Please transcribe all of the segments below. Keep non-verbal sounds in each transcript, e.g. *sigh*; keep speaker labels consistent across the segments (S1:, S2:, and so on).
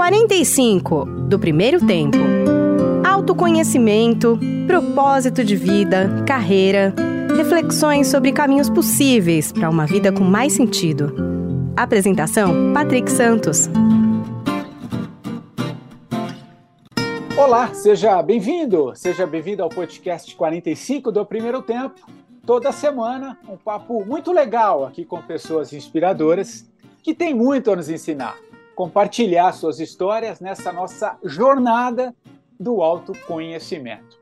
S1: 45 do primeiro tempo. Autoconhecimento, propósito de vida, carreira, reflexões sobre caminhos possíveis para uma vida com mais sentido. Apresentação: Patrick Santos.
S2: Olá, seja bem-vindo, seja bem-vindo ao podcast 45 do Primeiro Tempo. Toda semana, um papo muito legal aqui com pessoas inspiradoras que têm muito a nos ensinar compartilhar suas histórias nessa nossa jornada do autoconhecimento.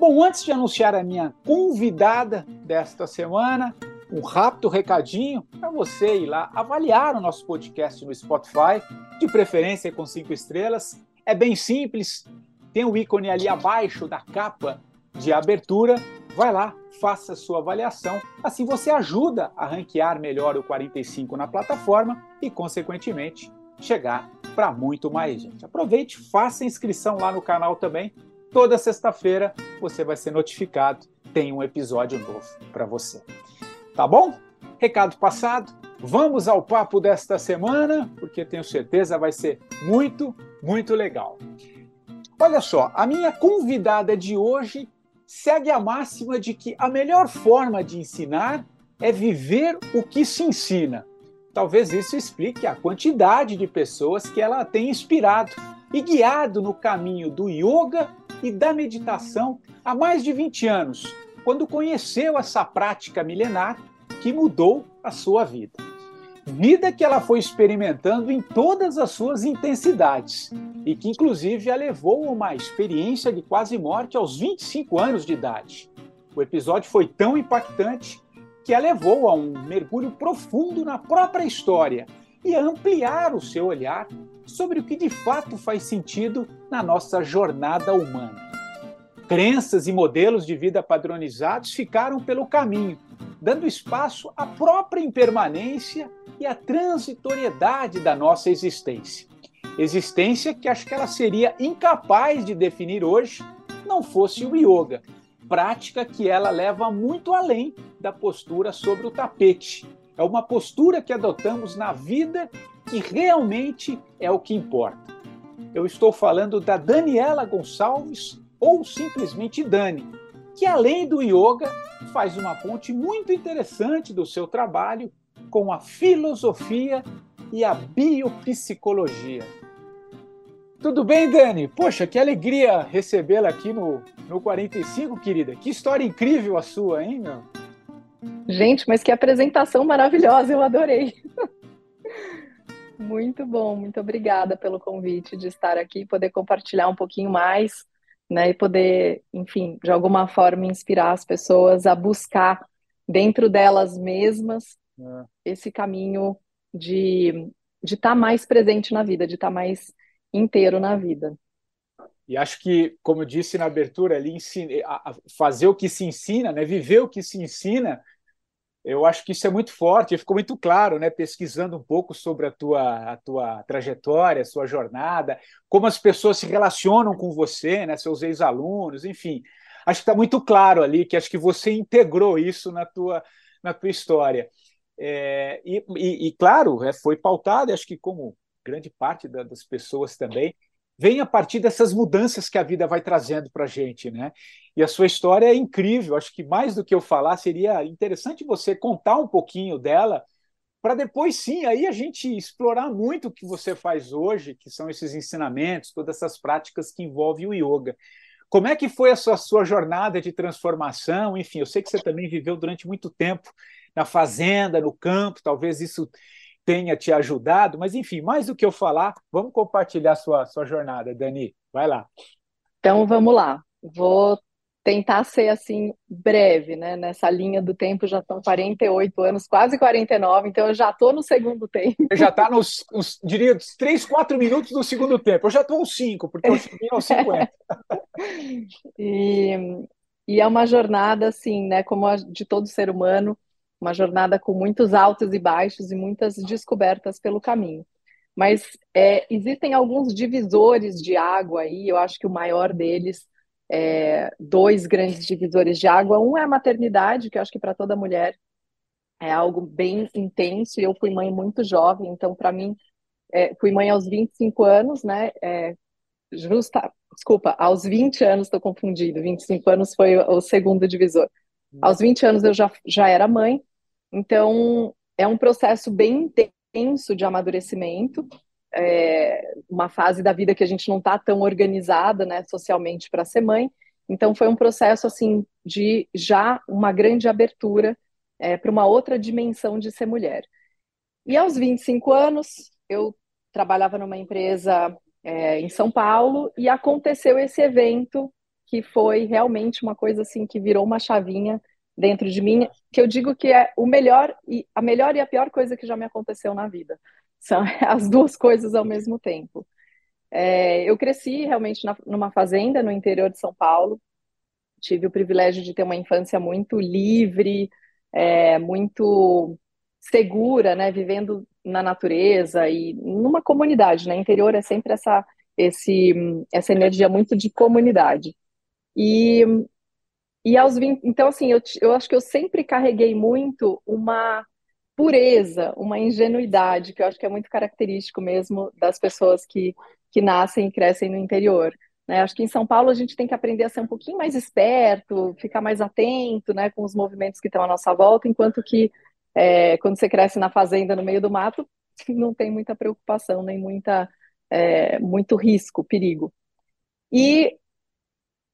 S2: Bom, antes de anunciar a minha convidada desta semana, um rápido recadinho para você ir lá avaliar o nosso podcast no Spotify, de preferência com cinco estrelas. É bem simples, tem o ícone ali abaixo da capa de abertura. Vai lá, faça sua avaliação. Assim você ajuda a ranquear melhor o 45 na plataforma e, consequentemente, chegar para muito mais gente. Aproveite, faça inscrição lá no canal também. Toda sexta-feira você vai ser notificado, tem um episódio novo para você. Tá bom? Recado passado. Vamos ao papo desta semana, porque tenho certeza vai ser muito, muito legal. Olha só, a minha convidada de hoje segue a máxima de que a melhor forma de ensinar é viver o que se ensina. Talvez isso explique a quantidade de pessoas que ela tem inspirado e guiado no caminho do yoga e da meditação há mais de 20 anos, quando conheceu essa prática milenar que mudou a sua vida. Vida que ela foi experimentando em todas as suas intensidades e que, inclusive, a levou a uma experiência de quase morte aos 25 anos de idade. O episódio foi tão impactante que a levou a um mergulho profundo na própria história e a ampliar o seu olhar sobre o que de fato faz sentido na nossa jornada humana. Crenças e modelos de vida padronizados ficaram pelo caminho, dando espaço à própria impermanência e à transitoriedade da nossa existência. Existência que acho que ela seria incapaz de definir hoje não fosse o yoga, prática que ela leva muito além da postura sobre o tapete. É uma postura que adotamos na vida que realmente é o que importa. Eu estou falando da Daniela Gonçalves, ou simplesmente Dani, que além do yoga faz uma ponte muito interessante do seu trabalho com a filosofia e a biopsicologia. Tudo bem, Dani? Poxa, que alegria recebê-la aqui no, no 45, querida. Que história incrível a sua, hein, meu?
S3: Gente, mas que apresentação maravilhosa, eu adorei. Muito bom, muito obrigada pelo convite de estar aqui, poder compartilhar um pouquinho mais, né, e poder, enfim, de alguma forma inspirar as pessoas a buscar dentro delas mesmas é. esse caminho de de estar tá mais presente na vida, de estar tá mais inteiro na vida.
S2: E acho que, como eu disse na abertura ali, fazer o que se ensina, né? viver o que se ensina, eu acho que isso é muito forte, ficou muito claro, né? pesquisando um pouco sobre a tua, a tua trajetória, a sua jornada, como as pessoas se relacionam com você, né? seus ex-alunos, enfim. Acho que está muito claro ali que acho que você integrou isso na tua, na tua história. É, e, e, e, claro, é, foi pautado, acho que como grande parte da, das pessoas também, vem a partir dessas mudanças que a vida vai trazendo para a gente, né? E a sua história é incrível. Acho que mais do que eu falar, seria interessante você contar um pouquinho dela, para depois sim, aí a gente explorar muito o que você faz hoje, que são esses ensinamentos, todas essas práticas que envolvem o yoga. Como é que foi a sua, sua jornada de transformação? Enfim, eu sei que você também viveu durante muito tempo na fazenda, no campo, talvez isso tenha te ajudado, mas enfim, mais do que eu falar, vamos compartilhar sua, sua jornada, Dani. Vai lá.
S3: Então vamos lá. Vou tentar ser assim breve, né? Nessa linha do tempo já estão 48 anos, quase 49, então eu já estou no segundo tempo.
S2: Você já está nos, nos, diria, 3, 4 minutos do segundo tempo. Eu já estou aos 5, porque eu cheguei aos 50. *laughs*
S3: e, e é uma jornada assim, né? Como a de todo ser humano, uma jornada com muitos altos e baixos e muitas descobertas pelo caminho. Mas é, existem alguns divisores de água aí, eu acho que o maior deles é dois grandes divisores de água. Um é a maternidade, que eu acho que para toda mulher é algo bem intenso, e eu fui mãe muito jovem, então para mim é, fui mãe aos 25 anos, né? É, justa, desculpa, aos 20 anos, estou confundido, 25 anos foi o, o segundo divisor. Aos 20 anos eu já, já era mãe, então é um processo bem intenso de amadurecimento, é, uma fase da vida que a gente não está tão organizada, né, socialmente para ser mãe. Então foi um processo assim de já uma grande abertura é, para uma outra dimensão de ser mulher. E aos 25 anos eu trabalhava numa empresa é, em São Paulo e aconteceu esse evento que foi realmente uma coisa assim que virou uma chavinha dentro de mim, que eu digo que é o melhor e a melhor e a pior coisa que já me aconteceu na vida. São *laughs* as duas coisas ao mesmo tempo. É, eu cresci realmente na, numa fazenda no interior de São Paulo. Tive o privilégio de ter uma infância muito livre, é, muito segura, né, vivendo na natureza e numa comunidade, né? Interior é sempre essa esse essa energia muito de comunidade. E e aos 20, então assim, eu, eu acho que eu sempre carreguei muito uma pureza, uma ingenuidade, que eu acho que é muito característico mesmo das pessoas que, que nascem e crescem no interior. Né? Acho que em São Paulo a gente tem que aprender a ser um pouquinho mais esperto, ficar mais atento né, com os movimentos que estão à nossa volta, enquanto que é, quando você cresce na fazenda, no meio do mato, *laughs* não tem muita preocupação, nem muita, é, muito risco, perigo. E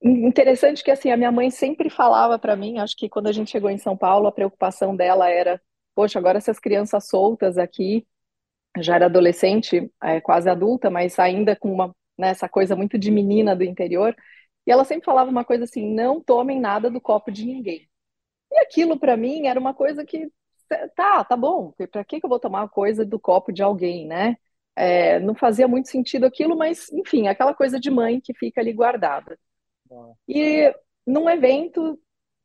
S3: interessante que assim a minha mãe sempre falava para mim, acho que quando a gente chegou em São Paulo, a preocupação dela era poxa, agora essas crianças soltas aqui, já era adolescente, é, quase adulta, mas ainda com uma, né, essa coisa muito de menina do interior, e ela sempre falava uma coisa assim: não tomem nada do copo de ninguém. E aquilo para mim era uma coisa que tá, tá bom, para que, que eu vou tomar coisa do copo de alguém, né? É, não fazia muito sentido aquilo, mas enfim, aquela coisa de mãe que fica ali guardada. E num evento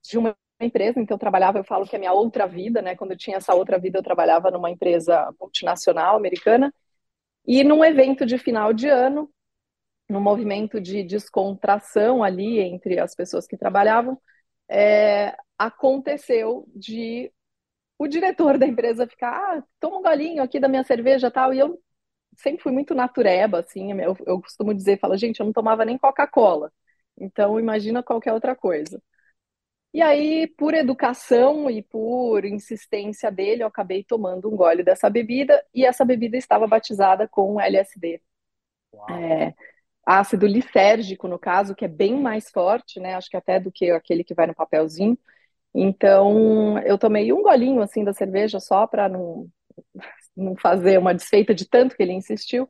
S3: de uma empresa em que eu trabalhava, eu falo que é minha outra vida, né? Quando eu tinha essa outra vida, eu trabalhava numa empresa multinacional americana. E num evento de final de ano, num movimento de descontração ali entre as pessoas que trabalhavam, é, aconteceu de o diretor *laughs* da empresa ficar, ah, toma um golinho aqui da minha cerveja tal, e eu sempre fui muito natureba, assim, eu, eu costumo dizer, fala, gente, eu não tomava nem Coca-Cola, então imagina qualquer outra coisa. E aí, por educação e por insistência dele, eu acabei tomando um gole dessa bebida e essa bebida estava batizada com LSD. É, ácido lisérgico, no caso, que é bem mais forte, né? Acho que até do que aquele que vai no papelzinho. Então, eu tomei um golinho assim da cerveja só para não, *laughs* não fazer uma desfeita de tanto que ele insistiu.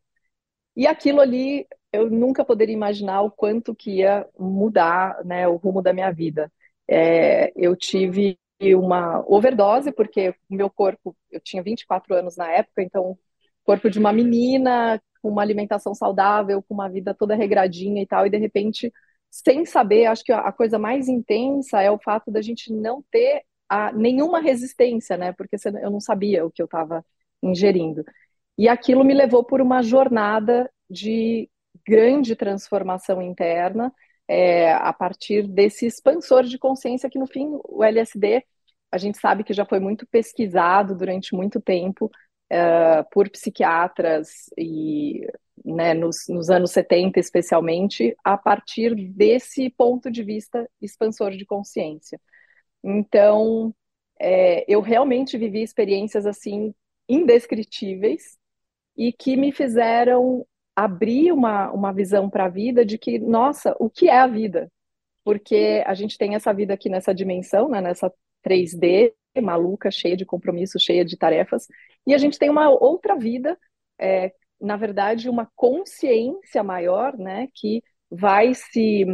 S3: E aquilo ali, eu nunca poderia imaginar o quanto que ia mudar, né, o rumo da minha vida. É, eu tive uma overdose, porque o meu corpo, eu tinha 24 anos na época, então, corpo de uma menina, com uma alimentação saudável, com uma vida toda regradinha e tal, e de repente, sem saber, acho que a coisa mais intensa é o fato da gente não ter a, nenhuma resistência, né? Porque eu não sabia o que eu estava ingerindo. E aquilo me levou por uma jornada de grande transformação interna, é, a partir desse expansor de consciência que, no fim, o LSD, a gente sabe que já foi muito pesquisado durante muito tempo é, por psiquiatras e né, nos, nos, anos 70 especialmente, a partir desse ponto de vista expansor de consciência. Então, é, eu realmente vivi experiências assim indescritíveis e que me fizeram abrir uma, uma visão para a vida de que, nossa, o que é a vida? Porque a gente tem essa vida aqui nessa dimensão, né, nessa 3D maluca, cheia de compromissos, cheia de tarefas, e a gente tem uma outra vida, é, na verdade, uma consciência maior, né, que vai se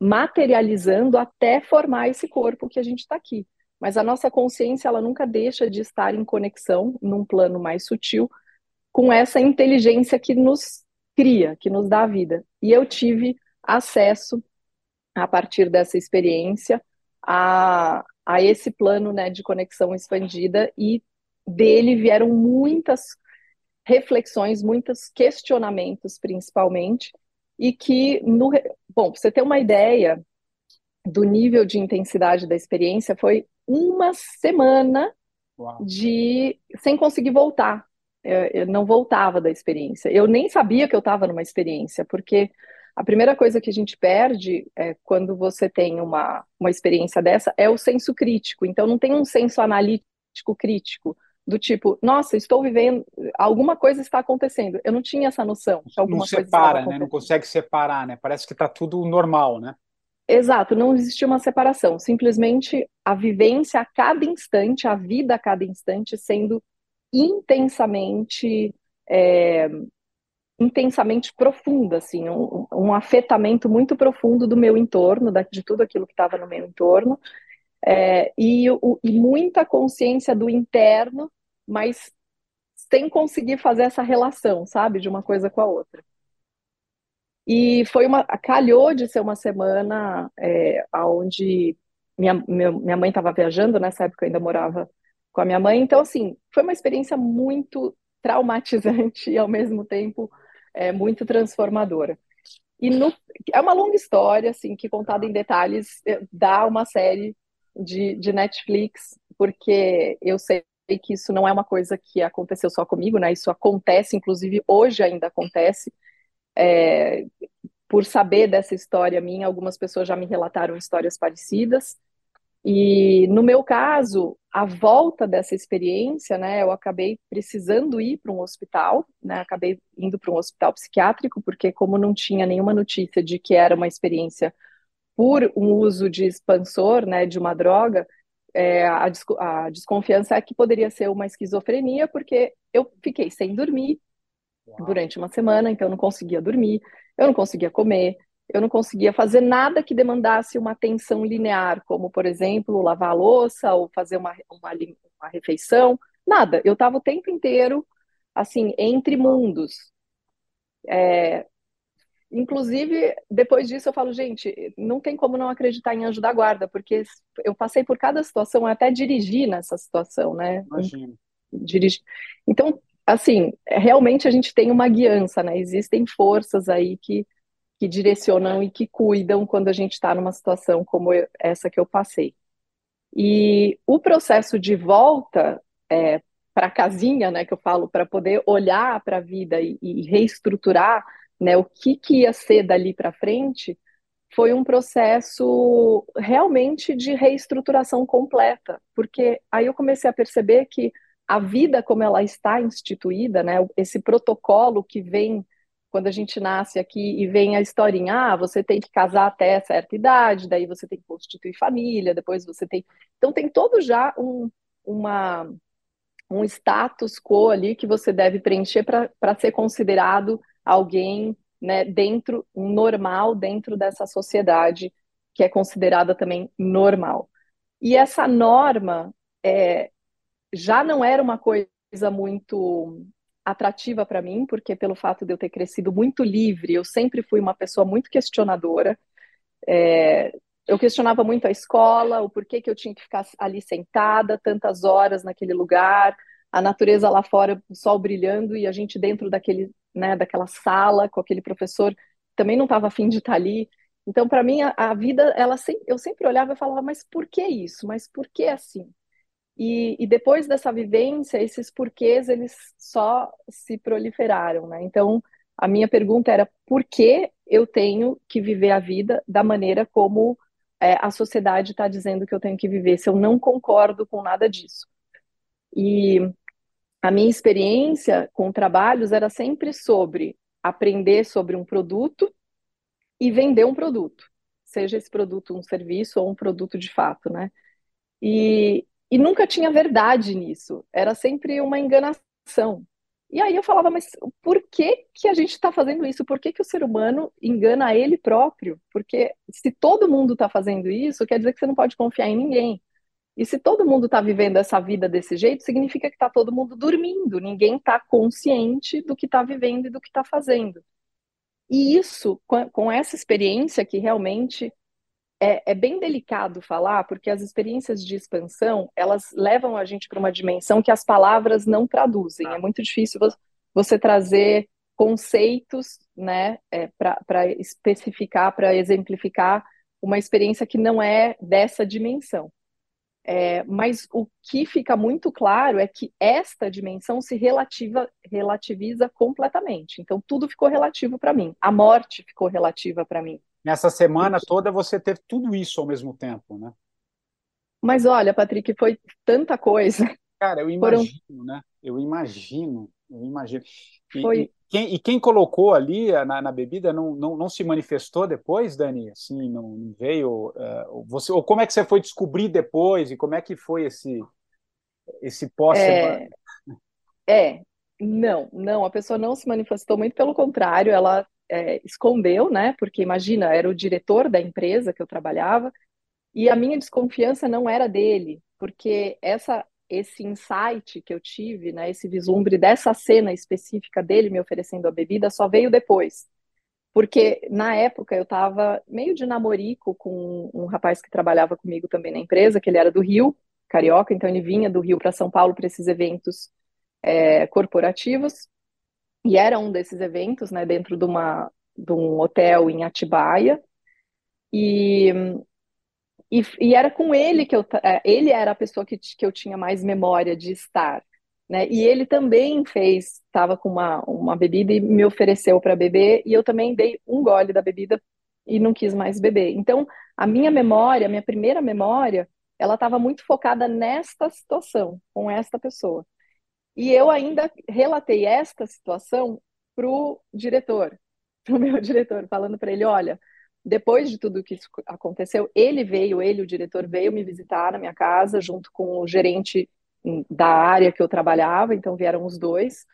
S3: materializando até formar esse corpo que a gente está aqui. Mas a nossa consciência, ela nunca deixa de estar em conexão, num plano mais sutil, com essa inteligência que nos cria, que nos dá a vida. E eu tive acesso, a partir dessa experiência, a, a esse plano né, de conexão expandida e dele vieram muitas reflexões, muitos questionamentos, principalmente, e que, no, bom, pra você ter uma ideia do nível de intensidade da experiência, foi uma semana Uau. de sem conseguir voltar eu, não voltava da experiência. Eu nem sabia que eu estava numa experiência, porque a primeira coisa que a gente perde é, quando você tem uma, uma experiência dessa é o senso crítico. Então, não tem um senso analítico crítico do tipo, nossa, estou vivendo, alguma coisa está acontecendo. Eu não tinha essa noção. Que alguma
S2: não separa, né? Não consegue separar, né? Parece que está tudo normal, né?
S3: Exato, não existia uma separação. Simplesmente a vivência a cada instante, a vida a cada instante sendo intensamente é, intensamente profunda, assim, um, um, afetamento muito profundo do meu entorno, de tudo aquilo que estava no meu entorno, é, e, o, e muita consciência do interno, mas sem conseguir fazer essa relação, sabe, de uma coisa com a outra. E foi uma, calhou de ser uma semana é, onde minha, minha mãe estava viajando, nessa época eu ainda morava com a minha mãe, então, assim, foi uma experiência muito traumatizante e, ao mesmo tempo, é, muito transformadora. E no, é uma longa história, assim, que contada em detalhes é, dá uma série de, de Netflix, porque eu sei que isso não é uma coisa que aconteceu só comigo, né? Isso acontece, inclusive hoje ainda acontece. É, por saber dessa história minha, algumas pessoas já me relataram histórias parecidas. E no meu caso, a volta dessa experiência, né, eu acabei precisando ir para um hospital, né, acabei indo para um hospital psiquiátrico, porque como não tinha nenhuma notícia de que era uma experiência por um uso de expansor, né, de uma droga, é, a, a, desconfiança é que poderia ser uma esquizofrenia, porque eu fiquei sem dormir Uau. durante uma semana, então eu não conseguia dormir, eu não conseguia comer, eu não conseguia fazer nada que demandasse uma atenção linear, como, por exemplo, lavar a louça ou fazer uma, uma, uma refeição, nada. Eu estava o tempo inteiro, assim, entre mundos. É, inclusive, depois disso eu falo, gente, não tem como não acreditar em anjo da guarda, porque eu passei por cada situação, eu até dirigi nessa situação, né?
S2: Imagina.
S3: Dirigi. Então, assim, realmente a gente tem uma guiança, né? Existem forças aí que que direcionam e que cuidam quando a gente está numa situação como essa que eu passei. E o processo de volta é, para a casinha, né, que eu falo, para poder olhar para a vida e, e, reestruturar né, o que, que ia ser dali para frente, foi um processo realmente de reestruturação completa, porque aí eu comecei a perceber que a vida como ela está instituída, né, esse protocolo que vem quando a gente nasce aqui e vem a historinha, ah, você tem que casar até certa idade, daí você tem que constituir família, depois você tem. Então tem todo já um, uma, um status quo ali que você deve preencher para ser considerado alguém né, dentro, normal dentro dessa sociedade que é considerada também normal. E essa norma é, já não era uma coisa muito atrativa para mim, porque pelo fato de eu ter crescido muito livre, eu sempre fui uma pessoa muito questionadora. É, eu questionava muito a escola, o porquê que eu tinha que ficar ali sentada tantas horas naquele lugar, a natureza lá fora, o sol brilhando e a gente dentro daquele, né, daquela sala com aquele professor também não estava afim de estar ali. Então, para mim, a, a, vida, ela sempre, eu sempre olhava e falava, mas por que isso? Mas por que assim? E, e, depois dessa vivência, esses porquês, eles só se proliferaram, né? Então, a minha pergunta era por que eu tenho que viver a vida da maneira como é, a sociedade está dizendo que eu tenho que viver, se eu não concordo com nada disso. E a minha experiência com trabalhos era sempre sobre aprender sobre um produto e vender um produto, seja esse produto um serviço ou um produto de fato, né? E, e nunca tinha verdade nisso. Era sempre uma enganação. E aí eu falava, mas por que, que a gente está fazendo isso? Por que, que o ser humano engana ele próprio? Porque se todo mundo está fazendo isso, quer dizer que você não pode confiar em ninguém. E se todo mundo está vivendo essa vida desse jeito, significa que está todo mundo dormindo, ninguém está consciente do que está vivendo e do que está fazendo. E isso, com essa experiência que realmente é, é, bem delicado falar, porque as experiências de expansão, elas levam a gente para uma dimensão que as palavras não traduzem. É muito difícil você trazer conceitos né, é, para especificar, para exemplificar uma experiência que não é dessa dimensão. É, mas o que fica muito claro é que esta dimensão se relativa, relativiza completamente. Então, tudo ficou relativo para mim. A morte ficou relativa para mim.
S2: Nessa semana toda você teve tudo isso ao mesmo tempo, né?
S3: Mas olha, Patrick, foi tanta coisa.
S2: Cara, eu imagino, Foram... né? Eu imagino, eu imagino. E,
S3: foi...
S2: e, quem, e quem colocou ali na, na, bebida não, não, não se manifestou depois, Dani? Assim, não, veio. Uh, você, ou como é que você foi descobrir depois? E como é que foi esse, esse pós-semana?
S3: É, é, não, não, a pessoa não se manifestou, muito pelo contrário, ela é, escondeu, né? Porque imagina, era o diretor da empresa que eu trabalhava, e a minha desconfiança não era dele, porque essa esse insight que eu tive, né, esse vislumbre dessa cena específica dele me oferecendo a bebida só veio depois. Porque na época eu estava meio de namorico com um rapaz que trabalhava comigo também na empresa, que ele era do Rio, carioca, então ele vinha do Rio para São Paulo para esses eventos é, corporativos. E era um desses eventos, né, dentro de, uma, de um hotel em Atibaia. E, e, e, era com ele que eu. É, ele era a pessoa que, que eu tinha mais memória de estar. Né? E ele também fez, estava com uma, uma bebida e me ofereceu para beber, e eu também dei um gole da bebida e não quis mais beber. Então, a minha memória, a minha primeira memória, ela estava muito focada nesta situação, com esta pessoa. E eu ainda relatei esta situação para o diretor, *laughs* para o meu diretor, falando para ele: olha, depois de tudo que aconteceu, ele veio, ele, o diretor, veio me visitar na minha casa, junto com o gerente da área que eu trabalhava, então vieram os dois,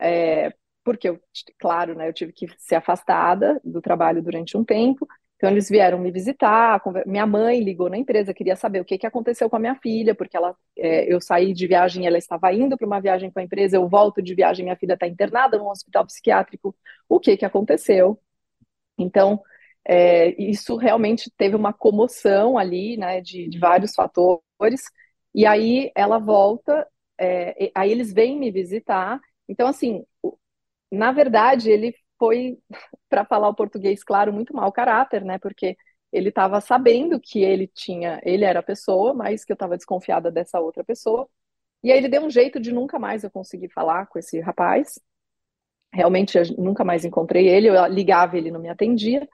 S3: é, porque eu, claro, né, eu tive que ser afastada do trabalho durante um tempo, então eles vieram me visitar, minha mãe ligou na empresa, queria saber o que, que aconteceu com a minha filha, porque ela, é, eu saí de viagem, ela estava indo para uma viagem com a empresa, eu volto de viagem, minha filha está internada num hospital psiquiátrico, o que, que aconteceu? Então, é, isso realmente teve uma comoção ali, né, de, de vários fatores, e aí ela volta, é, aí eles vêm me visitar, então, assim, na verdade, ele foi, *laughs* para falar o português claro, muito mau caráter, né? Porque ele estava sabendo que ele tinha, ele era a pessoa, mas que eu estava desconfiada dessa outra pessoa. E aí ele deu um jeito de nunca mais eu conseguir falar com esse rapaz. Realmente eu nunca mais encontrei ele, eu ligava ele não me atendia.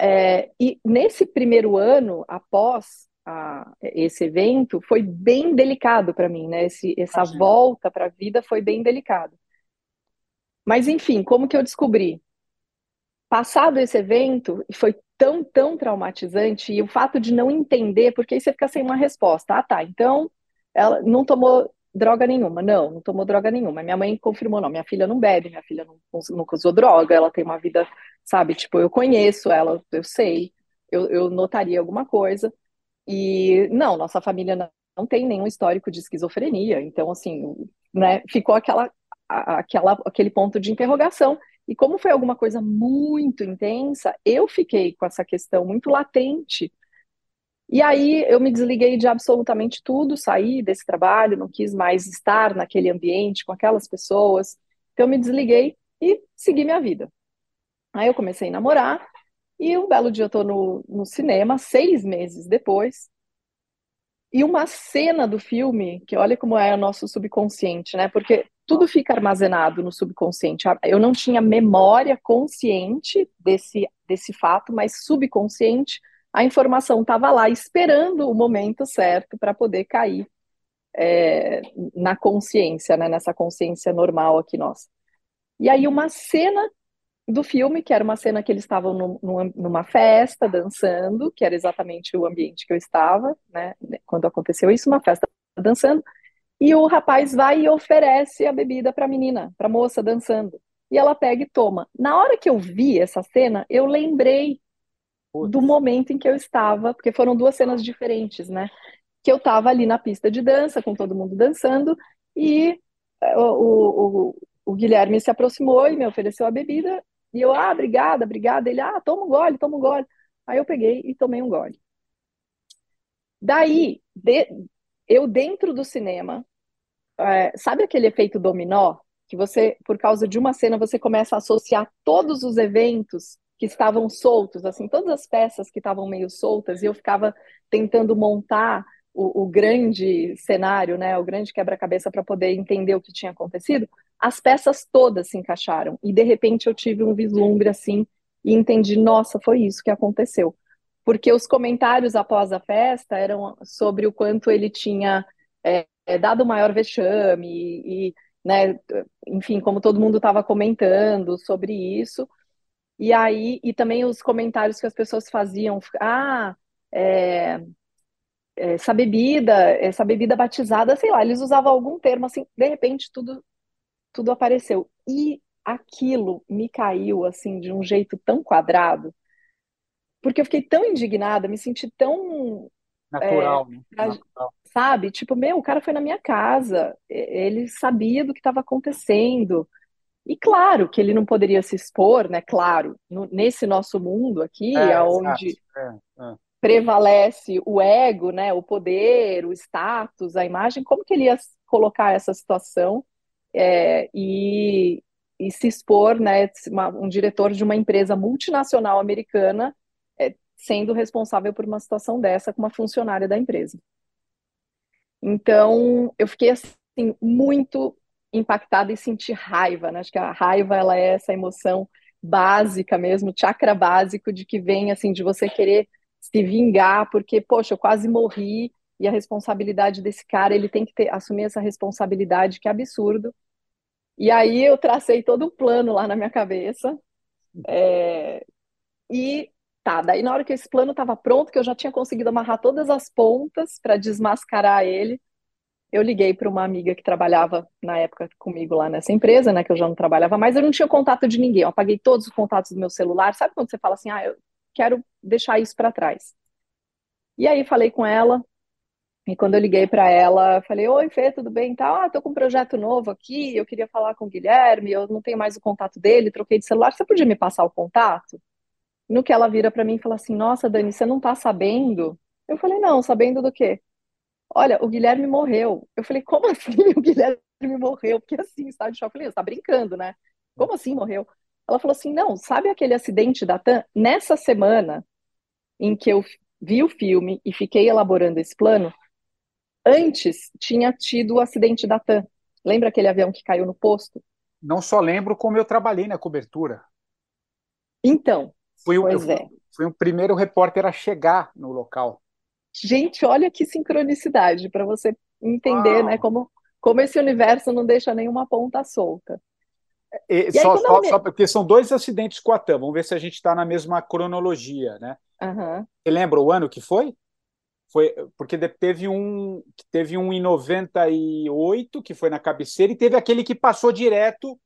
S3: É, e nesse primeiro ano, após a, esse evento, foi bem delicado para mim, né? Esse, essa volta para a vida foi bem delicado. Mas, enfim, como que eu descobri? Passado esse evento, foi tão, tão traumatizante, e o fato de não entender, porque aí você fica sem uma resposta. Ah, tá, então ela não tomou droga nenhuma. Não, não tomou droga nenhuma. Minha mãe confirmou, não, minha filha não bebe, minha filha nunca usou droga, ela tem uma vida, sabe, tipo, eu conheço ela, eu sei, eu, eu notaria alguma coisa. E não, nossa família não, não tem nenhum histórico de esquizofrenia, então, assim, né, ficou aquela aquela, aquele ponto de interrogação. E como foi alguma coisa muito intensa, eu fiquei com essa questão muito latente. E aí eu me desliguei de absolutamente tudo, saí desse trabalho, não quis mais estar naquele ambiente com aquelas pessoas. Então eu me desliguei e segui minha vida. Aí eu comecei a namorar e um belo dia eu estou no, no cinema, seis meses depois, e uma cena do filme, que olha como é o nosso subconsciente, né? Porque tudo fica armazenado no subconsciente. Eu não tinha memória consciente desse, desse fato, mas subconsciente, a informação estava lá esperando o momento certo para poder cair é, na consciência, né, nessa consciência normal aqui nossa. E aí uma cena do filme, que era uma cena que eles estavam no, numa festa, dançando, que era exatamente o ambiente que eu estava, né, quando aconteceu isso, uma festa dançando, e o rapaz vai e oferece a bebida para a menina, para a moça dançando. E ela pega e toma. Na hora que eu vi essa cena, eu lembrei Putz. do momento em que eu estava, porque foram duas cenas diferentes, né? Que eu estava ali na pista de dança, com todo mundo dançando, e eh, o, o, o, o Guilherme se aproximou e me ofereceu a bebida, e eu, ah, obrigada, obrigada. Ele, ah, toma um gole, toma um gole. Aí eu peguei e tomei um gole. Daí, de, eu dentro do cinema, é, sabe aquele efeito dominó? Que você, por causa de uma cena, você começa a associar todos os eventos que estavam soltos, assim, todas as peças que estavam meio soltas, e eu ficava tentando montar o, o grande cenário, né, o grande quebra-cabeça para poder entender o que tinha acontecido, as peças todas se encaixaram. E de repente eu tive um vislumbre assim e entendi, nossa, foi isso que aconteceu. Porque os comentários após a festa eram sobre o quanto ele tinha é, dado maior vexame e, e né, enfim, como todo mundo estava comentando sobre isso. E aí, e também os comentários que as pessoas faziam, ah, é, essa bebida, essa bebida batizada, sei lá, eles usavam algum termo assim, de repente tudo tudo apareceu. E aquilo me caiu assim de um jeito tão quadrado, porque eu fiquei tão indignada, me senti tão
S2: natural, é, né? Natural.
S3: sabe? Tipo, meu, o cara foi na minha casa, ele sabia do que estava acontecendo. E claro que ele não poderia se expor, né? Claro, no, nesse nosso mundo aqui, é, onde é, é prevalece o ego, né, o poder, o status, a imagem, como que ele ia colocar essa situação é, e, e, se expor, né, uma, um diretor de uma empresa multinacional americana sendo responsável por uma situação dessa com uma funcionária da empresa. Então, eu fiquei assim muito impactada e senti raiva, né? Acho que a raiva ela é essa emoção básica mesmo, chakra básico de que vem assim de você querer se vingar, porque, poxa, eu quase morri e a responsabilidade desse cara, ele tem que ter, assumir essa responsabilidade, que é absurdo. E aí eu tracei todo um plano lá na minha cabeça. É, e tá, daí na hora que esse plano estava pronto, que eu já tinha conseguido amarrar todas as pontas para desmascarar ele, eu liguei para uma amiga que trabalhava na época comigo lá nessa empresa, né, que eu já não trabalhava mais, eu não tinha contato de ninguém, eu apaguei todos os contatos do meu celular. Sabe quando você fala assim, ah, eu quero deixar isso para trás. E aí falei com ela, e quando eu liguei para ela, falei: Oi, Fê, tudo bem? Tá, ah, tô com um projeto novo aqui, eu queria falar com o Guilherme, eu não tenho mais o contato dele, troquei de celular, você podia me passar o contato? No que ela vira para mim e fala assim: Nossa, Dani, você não tá sabendo? Eu falei: Não, sabendo do quê? Olha, o Guilherme morreu. Eu falei: Como *laughs* assim o Guilherme morreu? Porque assim, está de choque. Eu falei: Você tá brincando, né? Como assim morreu? Ela falou assim: não, sabe aquele acidente da TAM? Nessa semana em que eu vi o filme e fiquei elaborando esse plano, antes tinha tido o acidente da TAM. Lembra aquele avião que caiu no posto?
S2: Não só lembro como eu trabalhei na cobertura.
S3: Então,
S2: fui pois é. Fui o primeiro repórter a chegar no local.
S3: Gente, olha que sincronicidade para você entender, né, como, como esse universo não deixa nenhuma ponta solta.
S2: E, e só, aí, só, só, porque são dois acidentes com a TAM. Vamos ver se a gente está na mesma cronologia, né?
S3: Uhum.
S2: Você lembra o ano que foi? Foi porque teve um teve um em 98 que foi na cabeceira e teve aquele que passou direto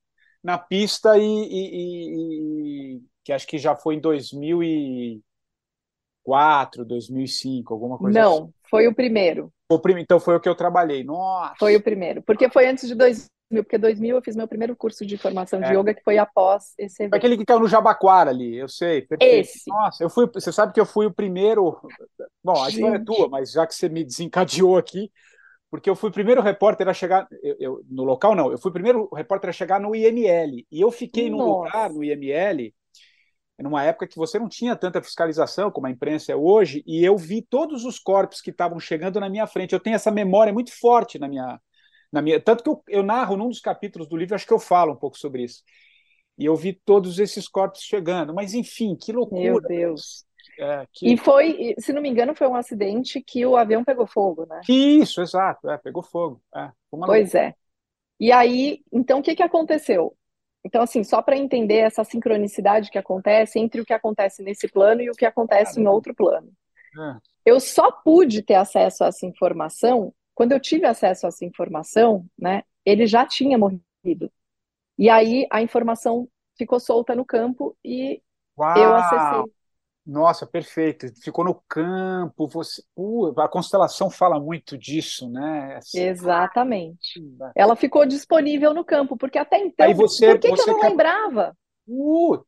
S2: na pista e, e, e que acho que já foi em 2004, 2005, alguma coisa
S3: Não,
S2: assim.
S3: foi o primeiro.
S2: O prim... Então foi o que eu trabalhei. Nossa.
S3: Foi o primeiro, porque foi antes de 2000 porque 2000 eu fiz meu primeiro curso de formação de é. yoga, que foi após esse evento.
S2: Aquele que caiu no Jabaquara ali, eu sei.
S3: Perfeito. Esse.
S2: Nossa, eu fui, você sabe que eu fui o primeiro. Bom, a história é tua, mas já que você me desencadeou aqui, porque eu fui o primeiro repórter a chegar. Eu, eu, no local, não, eu fui o primeiro repórter a chegar no IML. E eu fiquei Nossa. num lugar no IML, numa época que você não tinha tanta fiscalização como a imprensa é hoje, e eu vi todos os corpos que estavam chegando na minha frente. Eu tenho essa memória muito forte na minha na minha, tanto que eu, eu narro num dos capítulos do livro, acho que eu falo um pouco sobre isso. E eu vi todos esses corpos chegando, mas enfim, que loucura.
S3: Meu Deus. É, que... E foi, se não me engano, foi um acidente que o avião pegou fogo, né?
S2: Isso, exato, é, pegou fogo. É,
S3: pois é. E aí, então, o que, que aconteceu? Então, assim, só para entender essa sincronicidade que acontece entre o que acontece nesse plano e o que acontece em outro plano. É. Eu só pude ter acesso a essa informação quando eu tive acesso a essa informação, né, ele já tinha morrido. E aí a informação ficou solta no campo e Uau! eu acessei.
S2: Nossa, perfeito. Ficou no campo. Você, uh, a constelação fala muito disso, né?
S3: Assim, Exatamente. Ah, Ela ficou disponível no campo, porque até então,
S2: aí você,
S3: por que,
S2: você
S3: que eu não lembrava?
S2: Uh,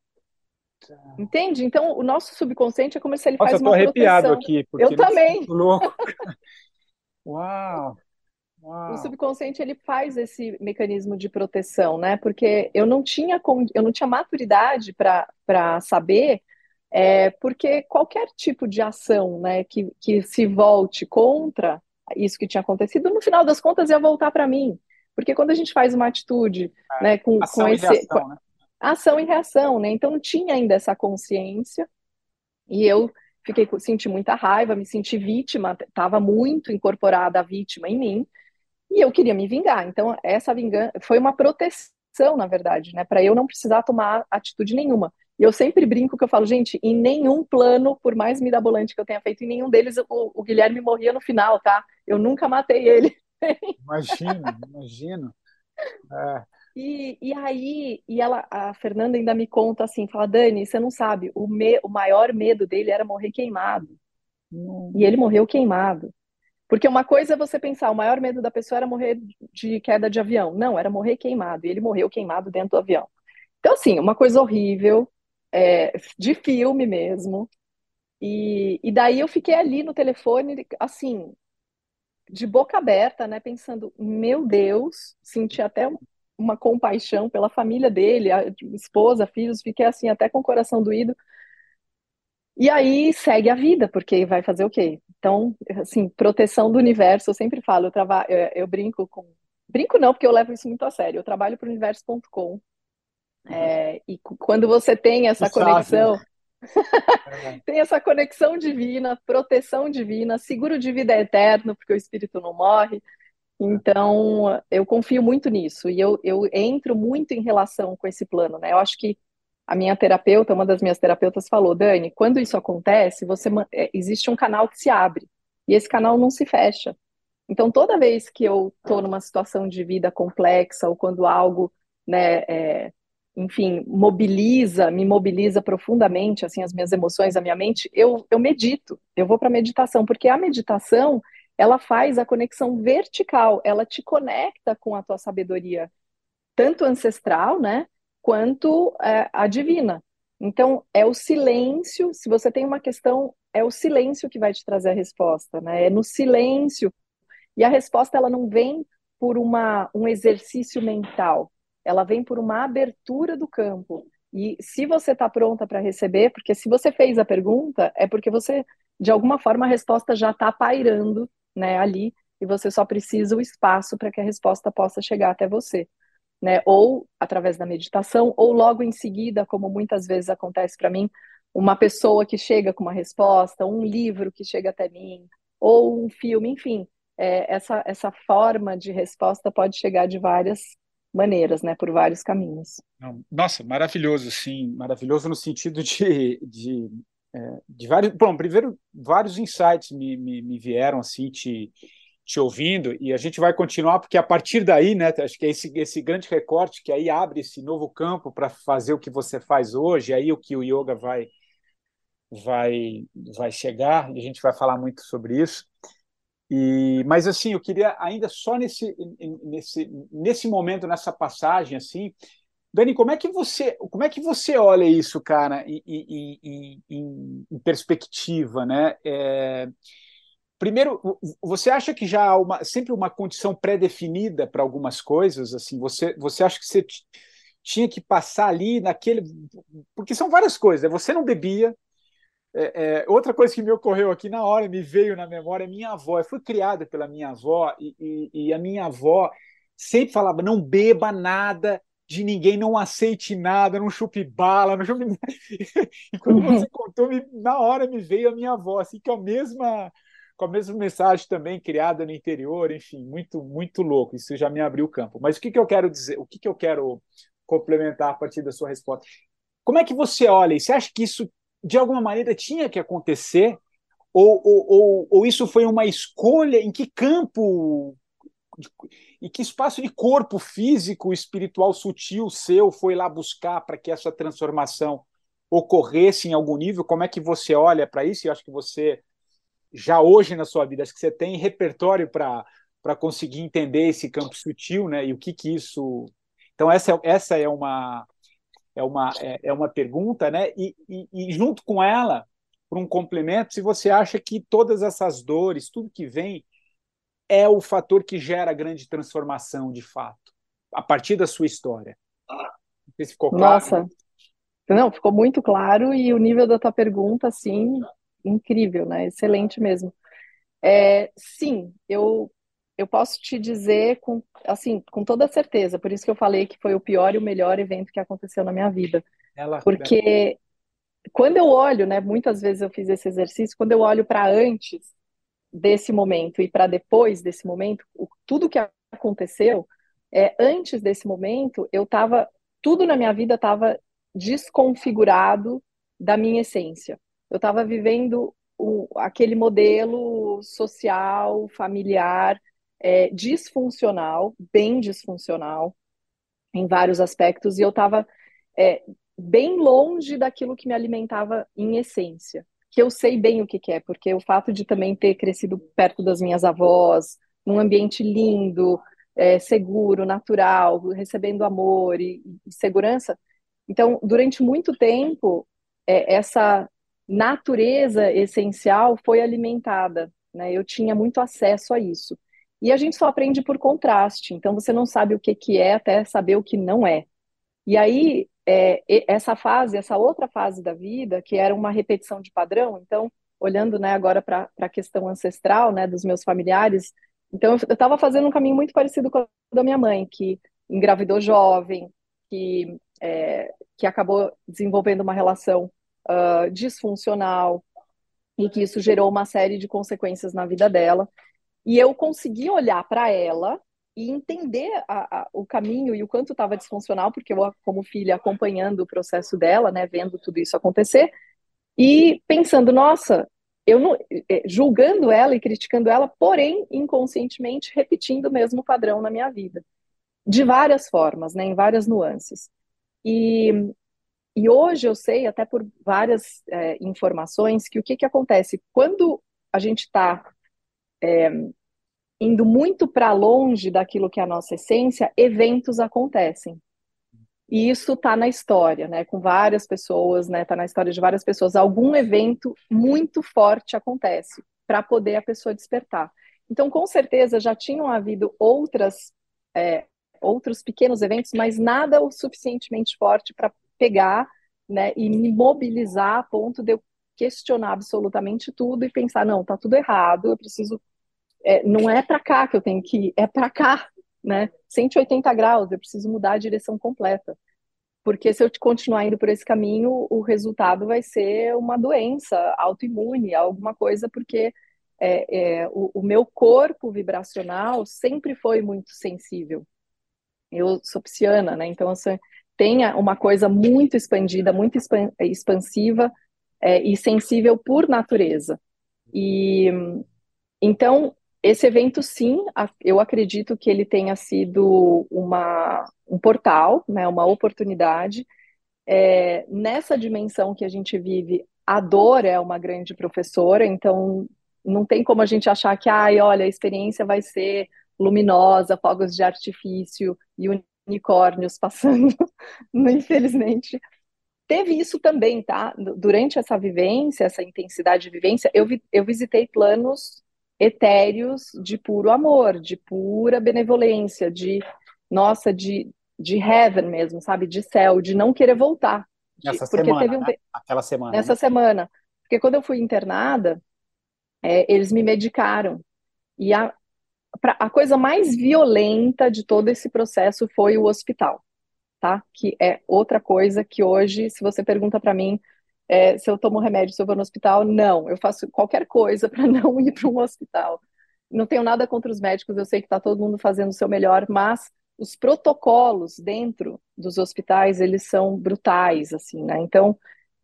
S3: Entende? Então, o nosso subconsciente é como se ele
S2: Nossa,
S3: faz uma
S2: proteção. Eu tô arrepiado aqui.
S3: Eu também. *laughs*
S2: Louco. Uau! Uau.
S3: O subconsciente ele faz esse mecanismo de proteção, né? Porque eu não tinha eu não tinha maturidade para saber, é, porque qualquer tipo de ação, né, que, que se volte contra isso que tinha acontecido, no final das contas ia voltar para mim. Porque quando a gente faz uma atitude, é, né, com, com esse reação, né? ação e reação, né? Então não tinha ainda essa consciência. E eu fiquei senti muita raiva, me senti vítima, estava muito incorporada a vítima em mim. E eu queria me vingar. Então essa vingança foi uma proteção, na verdade, né, para eu não precisar tomar atitude nenhuma. E eu sempre brinco que eu falo, gente, em nenhum plano, por mais mirabolante que eu tenha feito, em nenhum deles o, o Guilherme morria no final, tá? Eu nunca matei ele. *laughs*
S2: Imagino, imagino. É.
S3: E, e aí, e ela, a Fernanda ainda me conta assim, fala, Dani, você não sabe, o, me, o maior medo dele era morrer queimado. Hum. E ele morreu queimado. Porque uma coisa é você pensar, o maior medo da pessoa era morrer de queda de avião. Não, era morrer queimado. E ele morreu queimado dentro do avião. Então, assim, uma coisa horrível, é, de filme mesmo. E, e daí eu fiquei ali no telefone, assim, de boca aberta, né, pensando, meu Deus, senti até uma compaixão pela família dele, a esposa, filhos, fiquei assim até com o coração doído. E aí segue a vida, porque vai fazer o quê? Então, assim, proteção do universo, eu sempre falo, eu, trava, eu, eu brinco com. Brinco não, porque eu levo isso muito a sério. Eu trabalho para o universo.com. É, e quando você tem essa conexão, *laughs* Tem essa conexão divina, proteção divina, seguro de vida eterno, porque o espírito não morre. Então, eu confio muito nisso e eu, eu entro muito em relação com esse plano, né? Eu acho que a minha terapeuta, uma das minhas terapeutas, falou: Dani, quando isso acontece, você é, existe um canal que se abre e esse canal não se fecha. Então, toda vez que eu estou numa situação de vida complexa ou quando algo né, é, enfim, mobiliza, me mobiliza profundamente, assim, as minhas emoções, a minha mente, eu, eu medito, eu vou para meditação, porque a meditação, ela faz a conexão vertical, ela te conecta com a tua sabedoria, tanto ancestral, né, quanto é, a divina. Então, é o silêncio, se você tem uma questão, é o silêncio que vai te trazer a resposta, né, é no silêncio, e a resposta, ela não vem por uma, um exercício mental, ela vem por uma abertura do campo. E se você está pronta para receber, porque se você fez a pergunta, é porque você, de alguma forma, a resposta já está pairando né, ali, e você só precisa o espaço para que a resposta possa chegar até você. Né? Ou através da meditação, ou logo em seguida, como muitas vezes acontece para mim, uma pessoa que chega com uma resposta, um livro que chega até mim, ou um filme, enfim, é, essa, essa forma de resposta pode chegar de várias maneiras, né, por vários caminhos.
S2: Nossa, maravilhoso, sim, maravilhoso no sentido de, de, é, de vários. Bom, primeiro, vários insights me, me, me, vieram assim, te, te ouvindo, e a gente vai continuar, porque a partir daí, né, acho que é esse, esse grande recorte que aí abre esse novo campo para fazer o que você faz hoje, aí o que o yoga vai, vai, vai chegar, e a gente vai falar muito sobre isso. E, mas assim, eu queria ainda só nesse, nesse, nesse momento, nessa passagem, assim, Dani, como é que você, como é que você olha isso, cara, em, em, em, em perspectiva, né? É, primeiro, você acha que já há uma, sempre uma condição pré-definida para algumas coisas? Assim, você, você acha que você tinha que passar ali naquele, porque são várias coisas. Né? Você não bebia, é, é, outra coisa que me ocorreu aqui na hora, me veio na memória, minha avó. Eu fui criada pela minha avó e, e, e, a minha avó sempre falava: não beba nada de ninguém, não aceite nada, não chupe bala, não chupe. *laughs* e quando você contou, me, na hora me veio a minha avó, assim, com a mesma com a mesma mensagem também criada no interior, enfim, muito muito louco. Isso já me abriu o campo. Mas o que, que eu quero dizer? O que, que eu quero complementar a partir da sua resposta? Como é que você olha? E você acha que isso de alguma maneira tinha que acontecer? Ou, ou, ou, ou isso foi uma escolha? Em que campo, em que espaço de corpo físico, espiritual sutil seu foi lá buscar para que essa transformação ocorresse em algum nível? Como é que você olha para isso? Eu acho que você, já hoje na sua vida, acho que você tem repertório para para conseguir entender esse campo sutil, né? E o que que isso. Então essa é, essa é uma é uma, é, é uma pergunta, né? E, e, e, junto com ela, por um complemento, se você acha que todas essas dores, tudo que vem, é o fator que gera a grande transformação de fato, a partir da sua história.
S3: Não sei se ficou claro. Nossa, não, ficou muito claro e o nível da tua pergunta, assim, incrível, né? Excelente mesmo. É, sim, eu, eu posso te dizer com, assim, com toda certeza, por isso que eu falei que foi o pior e o melhor evento que aconteceu na minha vida. Ela, Porque quando eu olho, né, muitas vezes eu fiz esse exercício, quando eu olho para antes desse momento e para depois desse momento, o, tudo que aconteceu, é, antes desse momento, eu estava, tudo na minha vida estava desconfigurado da minha essência. Eu estava vivendo o, aquele modelo social, familiar, é, disfuncional, bem disfuncional, em vários aspectos, e eu estava é, bem longe daquilo que me alimentava em essência. Que eu sei bem o que, que é, porque o fato de também ter crescido perto das minhas avós, num ambiente lindo, é, seguro, natural, recebendo amor e, e, segurança. Então, durante muito tempo, é, essa natureza essencial foi alimentada. Né? Eu tinha muito acesso a isso. E a gente só aprende por contraste. Então, você não sabe o que, que é até saber o que não é. E aí, é, essa fase, essa outra fase da vida, que era uma repetição de padrão, então, olhando né, agora para a questão ancestral né, dos meus familiares, então, eu estava fazendo um caminho muito parecido com o da minha mãe, que engravidou jovem, que, é, que acabou desenvolvendo uma relação uh, disfuncional e que isso gerou uma série de consequências na vida dela. E eu consegui olhar para ela e entender a, a, o caminho e o quanto estava disfuncional, porque eu, como filha, acompanhando o processo dela, né, vendo tudo isso acontecer, e pensando, nossa, eu não, é, julgando ela e criticando ela, porém inconscientemente repetindo o mesmo padrão na minha vida, de várias formas, né, em várias nuances. E, e hoje eu sei, até por várias é, informações, que o que, que acontece quando a gente está é, indo muito para longe daquilo que é a nossa essência, eventos acontecem. E isso está na história, né? Com várias pessoas, né? Está na história de várias pessoas. Algum evento muito forte acontece para poder a pessoa despertar. Então, com certeza, já tinham havido outras, é, outros pequenos eventos, mas nada o suficientemente forte para pegar né, e me mobilizar a ponto de eu questionar absolutamente tudo e pensar, não, tá tudo errado, eu preciso. É, não é para cá que eu tenho que ir, é para cá né? 180 graus, eu preciso mudar a direção completa. Porque se eu continuar indo por esse caminho, o resultado vai ser uma doença autoimune, alguma coisa, porque é, é, o, o, meu corpo vibracional sempre foi muito sensível. Eu sou pisciana, né? Então, assim, tem uma coisa muito expandida, muito expansiva é, e sensível por natureza. E então esse evento, sim, eu acredito que ele tenha sido uma, um portal, né, uma oportunidade. É, nessa dimensão que a gente vive, a dor é uma grande professora, então não tem como a gente achar que, ai, olha, a experiência vai ser luminosa, fogos de artifício e unicórnios passando, *laughs* infelizmente. Teve isso também, tá? Durante essa vivência, essa intensidade de vivência, eu, vi, eu visitei planos etéreos de puro amor, de pura benevolência, de, nossa, de, de heaven mesmo, sabe? De céu, de não querer voltar.
S2: Nessa porque semana, teve um... né? Aquela semana.
S3: Nessa
S2: né?
S3: semana. Porque quando eu fui internada, é, eles me medicaram. E a, pra, a coisa mais violenta de todo esse processo foi o hospital, tá? Que é outra coisa que hoje, se você pergunta para mim, é, se eu tomo remédio, se eu vou no hospital, não. Eu faço qualquer coisa *laughs* para não ir para um hospital. Não tenho nada contra os médicos, eu sei que está todo mundo fazendo o seu melhor, mas os protocolos dentro dos hospitais, eles são brutais, assim, né? Então,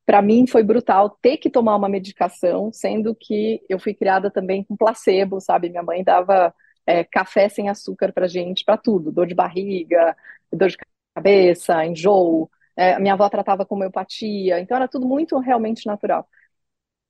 S3: para mim foi brutal ter que tomar uma medicação, sendo que eu fui criada também com placebo, sabe? Minha mãe dava é, café sem açúcar para gente, para tudo, dor de barriga, dor de cabeça, enjoo, é, minha avó tratava com homeopatia, então era tudo muito realmente natural.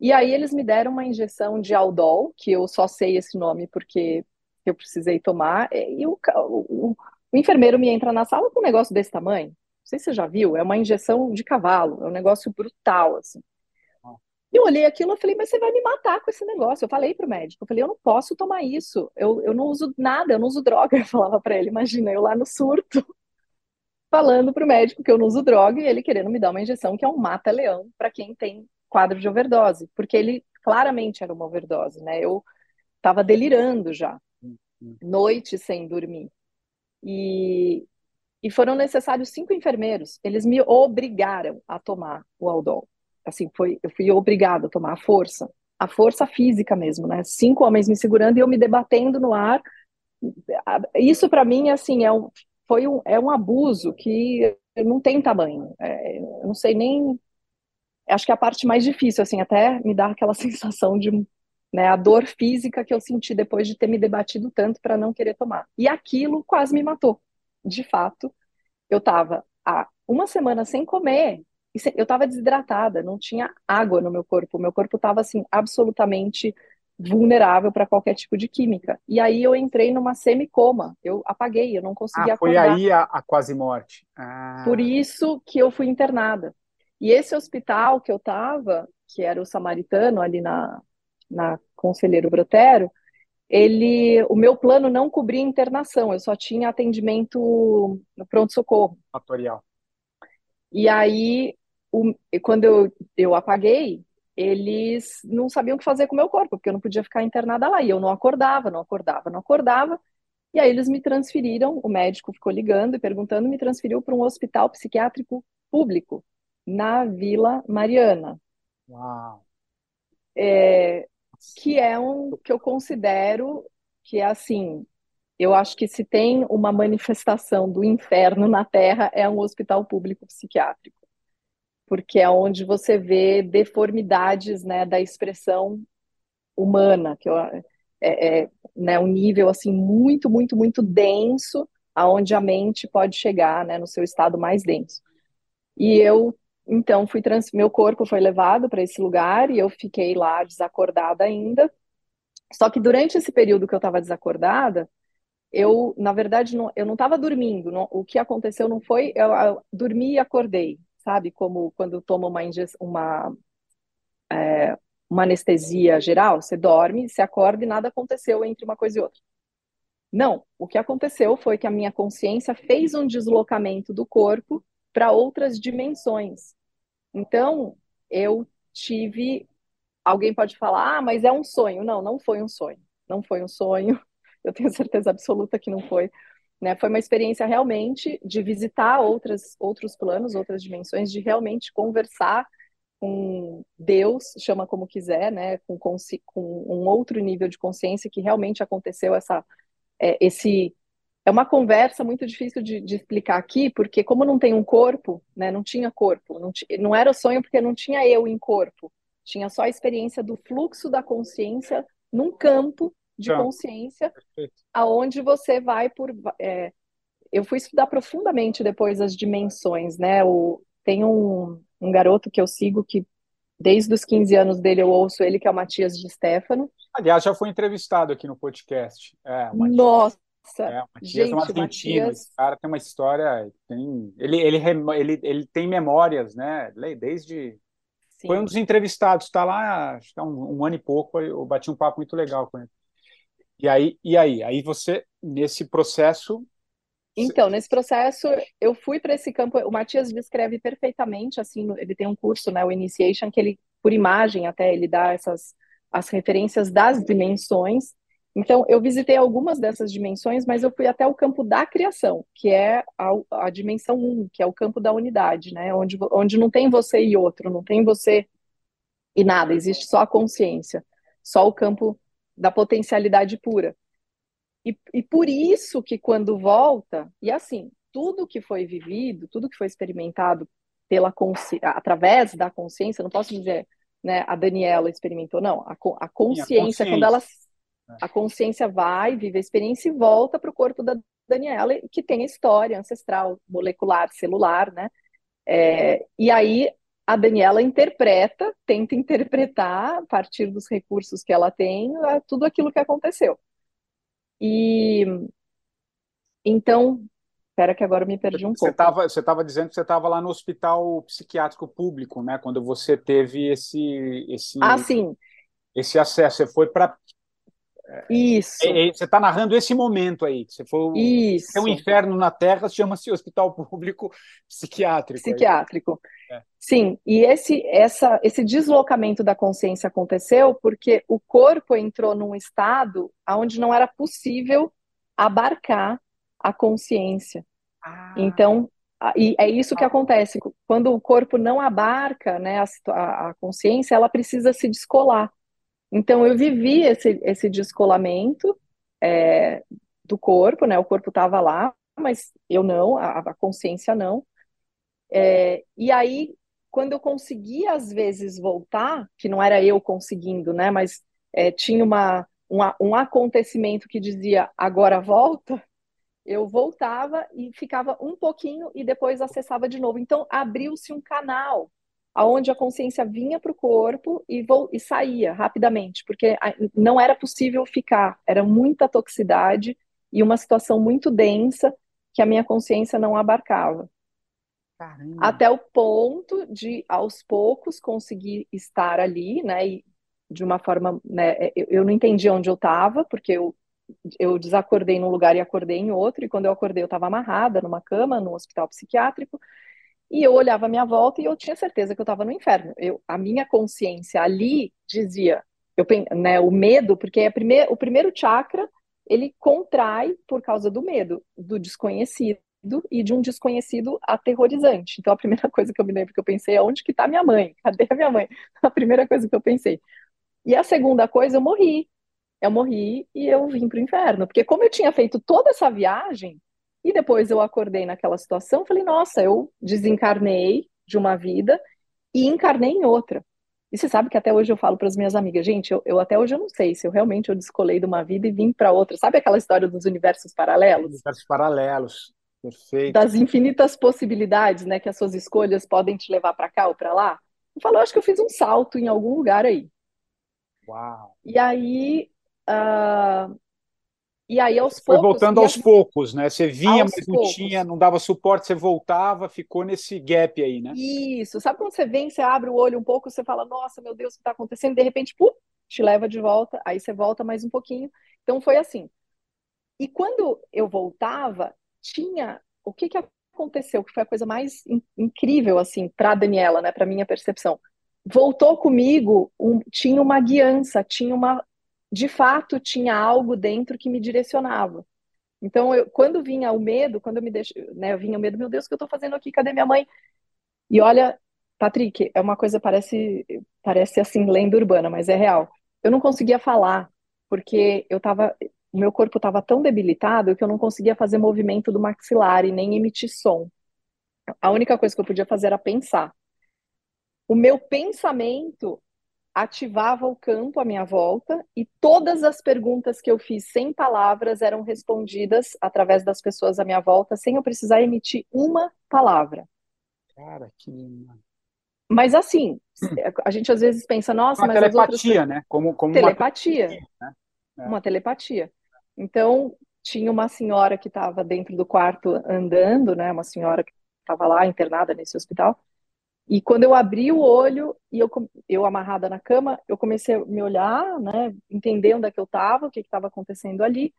S3: E aí eles me deram uma injeção de Aldol, que eu só sei esse nome porque eu precisei tomar, e o, o, o enfermeiro me entra na sala com um negócio desse tamanho. Não sei se você já viu, é uma injeção de cavalo, é um negócio brutal, assim. Eu olhei aquilo e falei, mas você vai me matar com esse negócio. Eu falei pro médico, eu falei, eu não posso tomar isso. Eu, eu não uso nada, eu não uso droga. *laughs* Eu falava para ele, imagina, eu lá no surto falando para o médico que eu não uso droga e ele querendo me dar uma injeção que é um mata-leão para quem tem quadro de overdose, porque ele claramente era uma overdose, né? Eu, estava delirando já, noite sem dormir. E, e foram necessários cinco enfermeiros. Eles me obrigaram a tomar o Aldol. Assim, foi, eu fui obrigada a tomar a força, a força física mesmo, né? Cinco homens me segurando e eu me debatendo no ar. Isso para mim, assim, é um, foi um, é um abuso que não tem tamanho. É, eu não sei nem. Acho que é a parte mais difícil, assim, até me dá aquela *laughs* sensação de né, a dor física que eu senti depois de ter me debatido tanto para não querer tomar. E aquilo quase me matou. De fato, eu estava há uma semana sem comer, eu estava desidratada, não tinha água no meu corpo, meu corpo estava assim absolutamente vulnerável para qualquer tipo de química. E aí eu entrei numa semicoma, eu apaguei, eu não conseguia
S2: ah, foi acordar. aí a, a quase morte. Ah.
S3: Por isso que eu fui internada. E esse hospital que eu estava, que era o Samaritano ali na na Conselheiro Brotero, ele, o meu plano não cobria internação, eu só tinha atendimento no pronto-socorro.
S2: Fatorial.
S3: E aí, o, quando eu, eu apaguei, eles não sabiam o que fazer com o meu corpo, porque eu não podia ficar internada lá. E eu não acordava, não acordava, não acordava. E aí eles me transferiram, o médico ficou ligando e perguntando, me transferiu para um hospital psiquiátrico público, na Vila Mariana.
S2: Uau!
S3: É, que é um que eu considero que é assim, eu acho que se tem uma manifestação do inferno na Terra é um hospital público psiquiátrico, porque é onde você vê deformidades, né, da expressão humana, que é, é né, um nível assim muito, muito, muito denso, aonde a mente pode chegar, né, no seu estado mais denso. E eu então, fui trans... meu corpo foi levado para esse lugar e eu fiquei lá desacordada ainda. Só que durante esse período que eu estava desacordada, eu, na verdade, não, eu não estava dormindo. Não, o que aconteceu não foi eu, eu, dormi e acordei, sabe? Como quando toma uma, uma, é, uma anestesia geral, você dorme, você acorda e nada aconteceu entre uma coisa e outra. Não, o que aconteceu foi que a minha consciência fez um deslocamento do corpo para outras dimensões. Então, eu tive. Alguém pode falar, ah, mas é um sonho. Não, não foi um sonho. Não foi um sonho. *laughs* Eu tenho certeza absoluta que não foi. Né? Foi uma experiência realmente de visitar outras, outros planos, outras dimensões, de realmente conversar com Deus, chama como quiser, né? com, com um outro nível de consciência que realmente aconteceu essa, é, esse é uma conversa muito difícil de, de, explicar aqui, porque como não tem um corpo, né, não tinha corpo, não, não era sonho porque não tinha eu em corpo, tinha só a experiência do fluxo da consciência num campo de tá. consciência, aonde você vai por... É, eu fui estudar profundamente depois as dimensões, né, o, tem um, um garoto que eu sigo que desde os 15 anos dele eu ouço ele, que é o Matias de Stefano.
S2: Aliás, já foi entrevistado aqui no podcast. É,
S3: Nossa! Nossa, é, Matias gente, é um
S2: argentino. Matias... Esse cara tem uma história. Tem, ele, ele, ele, ele tem memórias, né? Desde. Sim. Foi um dos entrevistados, está lá acho que há um, um, ano e pouco, eu bati um papo muito legal com ele. E aí, e aí? Aí você, nesse processo.
S3: Então, nesse processo, eu fui para esse campo. O Matias descreve perfeitamente, assim, ele tem um curso, né, o Initiation, que ele, por imagem até, ele dá essas as referências das dimensões então, eu visitei algumas dessas dimensões, mas eu fui até o campo da criação, que é a, a dimensão 1, um, que é o campo da unidade, né? Onde, onde não tem você e outro, não tem você e nada, existe só a consciência, só o campo da potencialidade pura. E, e por isso que quando volta, e assim, tudo que foi vivido, tudo que foi experimentado pela através da consciência, não posso dizer, né, a Daniela experimentou, não, a, a consciência, a consciência. quando ela a consciência vai, vive a experiência e volta para o corpo da Daniela, que tem a história ancestral, molecular, celular, né? É, e aí a Daniela interpreta, tenta interpretar, a partir dos recursos que ela tem, tudo aquilo que aconteceu. E então, espera que agora eu me perdi um
S2: você
S3: pouco.
S2: Tava, você estava dizendo que você estava lá no hospital psiquiátrico público, né? Quando você teve esse, esse,
S3: ah, sim.
S2: esse acesso. Você foi para
S3: Isso.
S2: É, é, você está narrando esse momento aí. Você foi
S3: Isso.
S2: É um inferno na Terra, chama-se Hospital Público Psiquiátrico.
S3: Psiquiátrico. É. Sim, e esse, essa, esse deslocamento da consciência aconteceu porque o corpo entrou num estado onde não era possível abarcar a consciência. Ah. Então, e é isso que acontece. Quando o corpo não abarca né, a, a consciência, ela precisa se descolar. Então, eu vivi esse, esse descolamento é, do corpo, né? O corpo estava lá, mas eu não, a, a consciência não. É, e aí, quando eu conseguia, às vezes, voltar, que não era eu conseguindo, né? Mas é, tinha uma, um, um acontecimento que dizia, agora volta, eu voltava e ficava um pouquinho e depois acessava de novo. Então, abriu-se um canal aonde a consciência vinha para o corpo e, e saía rapidamente, porque não era possível ficar, era muita toxicidade e uma situação muito densa que a minha consciência não abarcava. Caramba. Até o ponto de, aos poucos, conseguir estar ali, né, e de uma forma, né, eu, eu não entendi onde eu estava, porque eu, eu desacordei num lugar e acordei em outro, e quando eu acordei eu estava amarrada numa cama, num hospital psiquiátrico, e eu olhava a minha volta e eu tinha certeza que eu estava no inferno. Eu, a minha consciência ali dizia, eu, né, o medo, porque é prime o primeiro chakra ele contrai por causa do medo, do desconhecido e de um desconhecido aterrorizante. Então a primeira *laughs* coisa que eu me lembro que eu pensei é onde que está minha mãe? Cadê a minha mãe? *laughs* A primeira coisa que eu pensei. E a segunda coisa, eu morri. Eu morri e eu vim para o inferno, porque como eu tinha feito toda essa viagem, e depois eu acordei naquela situação, falei, nossa, eu desencarnei de uma vida e encarnei em outra. E você sabe que até hoje eu falo para as minhas amigas, gente, eu, eu, até hoje eu não sei se eu realmente eu descolei de uma vida e vim para outra. Sabe aquela história dos universos paralelos?
S2: Universos paralelos, perfeito.
S3: Das infinitas possibilidades, né, que as suas escolhas podem te levar para cá ou para lá. Eu falo, eu acho que eu fiz um salto em algum lugar aí.
S2: Uau.
S3: E aí, uh, e aí, aos
S2: Foi
S3: poucos.
S2: voltando aos poucos, né? Você vinha, mas não poucos. tinha, não dava suporte, você voltava, ficou nesse gap aí, né?
S3: Isso. Sabe quando você vem, você abre o olho um pouco, você fala, nossa, meu Deus, o que está acontecendo? De repente, pum, te leva de volta, aí você volta mais um pouquinho. Então foi assim. E quando eu voltava, tinha. O que, que aconteceu? Que foi a coisa mais in incrível, assim, para Daniela, né? Para minha percepção. Voltou comigo, um, tinha uma guiança, tinha uma de fato tinha algo dentro que me direcionava. Então, eu, quando vinha o medo, quando eu me deixo, né, vinha o medo, meu Deus, o que eu estou fazendo aqui? Cadê minha mãe? E olha, Patrick, é uma coisa parece parece assim lenda urbana, mas é real. Eu não conseguia falar porque eu tava, meu corpo estava tão debilitado que eu não conseguia fazer movimento do maxilar e nem emitir som. A única coisa que eu podia fazer era pensar. O meu pensamento ativava o campo à minha volta e todas as perguntas que eu fiz sem palavras eram respondidas através das pessoas à minha volta, sem eu precisar emitir uma palavra.
S2: Cara, que lindo.
S3: Mas assim, a gente às vezes pensa, nossa,
S2: uma
S3: mas
S2: telepatia,
S3: outras...
S2: né? Como, como
S3: telepatia, uma telepatia, né? É. Uma telepatia. Então, tinha uma senhora que estava dentro do quarto andando, né? Uma senhora que estava lá internada nesse hospital. E quando eu abri o olho e eu, eu amarrada na cama, eu comecei a me olhar, né, entender onde é que eu estava, o que estava acontecendo ali,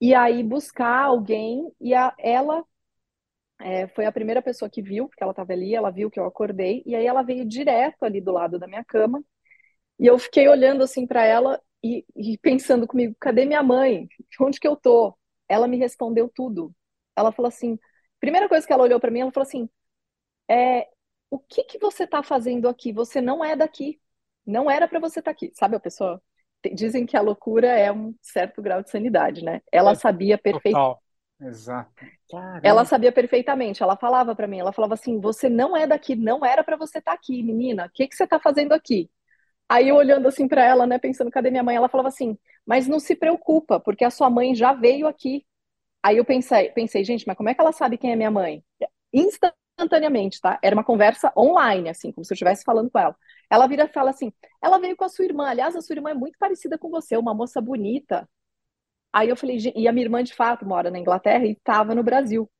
S3: e aí buscar alguém, e a, ela é, foi a primeira pessoa que viu, porque ela estava ali, ela viu que eu acordei, e aí ela veio direto ali do lado da minha cama, e eu fiquei olhando assim para ela e, e pensando comigo, cadê minha mãe? Onde que eu tô? Ela me respondeu tudo. Ela falou assim, primeira coisa que ela olhou para mim, ela falou assim, é, o que que você está fazendo aqui? Você não é daqui. Não era para você estar tá aqui. Sabe a pessoa? Dizem que a loucura é um certo grau de sanidade, né? Ela é, sabia perfeitamente.
S2: Exato.
S3: Caramba. Ela sabia perfeitamente. Ela falava para mim, ela falava assim: "Você não é daqui, não era para você estar tá aqui, menina. O que que você está fazendo aqui?" Aí eu olhando assim para ela, né, pensando, cadê minha mãe? Ela falava assim: "Mas não se preocupa, porque a sua mãe já veio aqui." Aí eu pensei, pensei, gente, mas como é que ela sabe quem é minha mãe? Insta instantaneamente, tá? Era uma conversa online, assim, como se eu estivesse falando com ela. Ela vira e fala assim: ela veio com a sua irmã. Aliás, a sua irmã é muito parecida com você, uma moça bonita. Aí eu falei, e a minha irmã de fato mora na Inglaterra e estava no Brasil.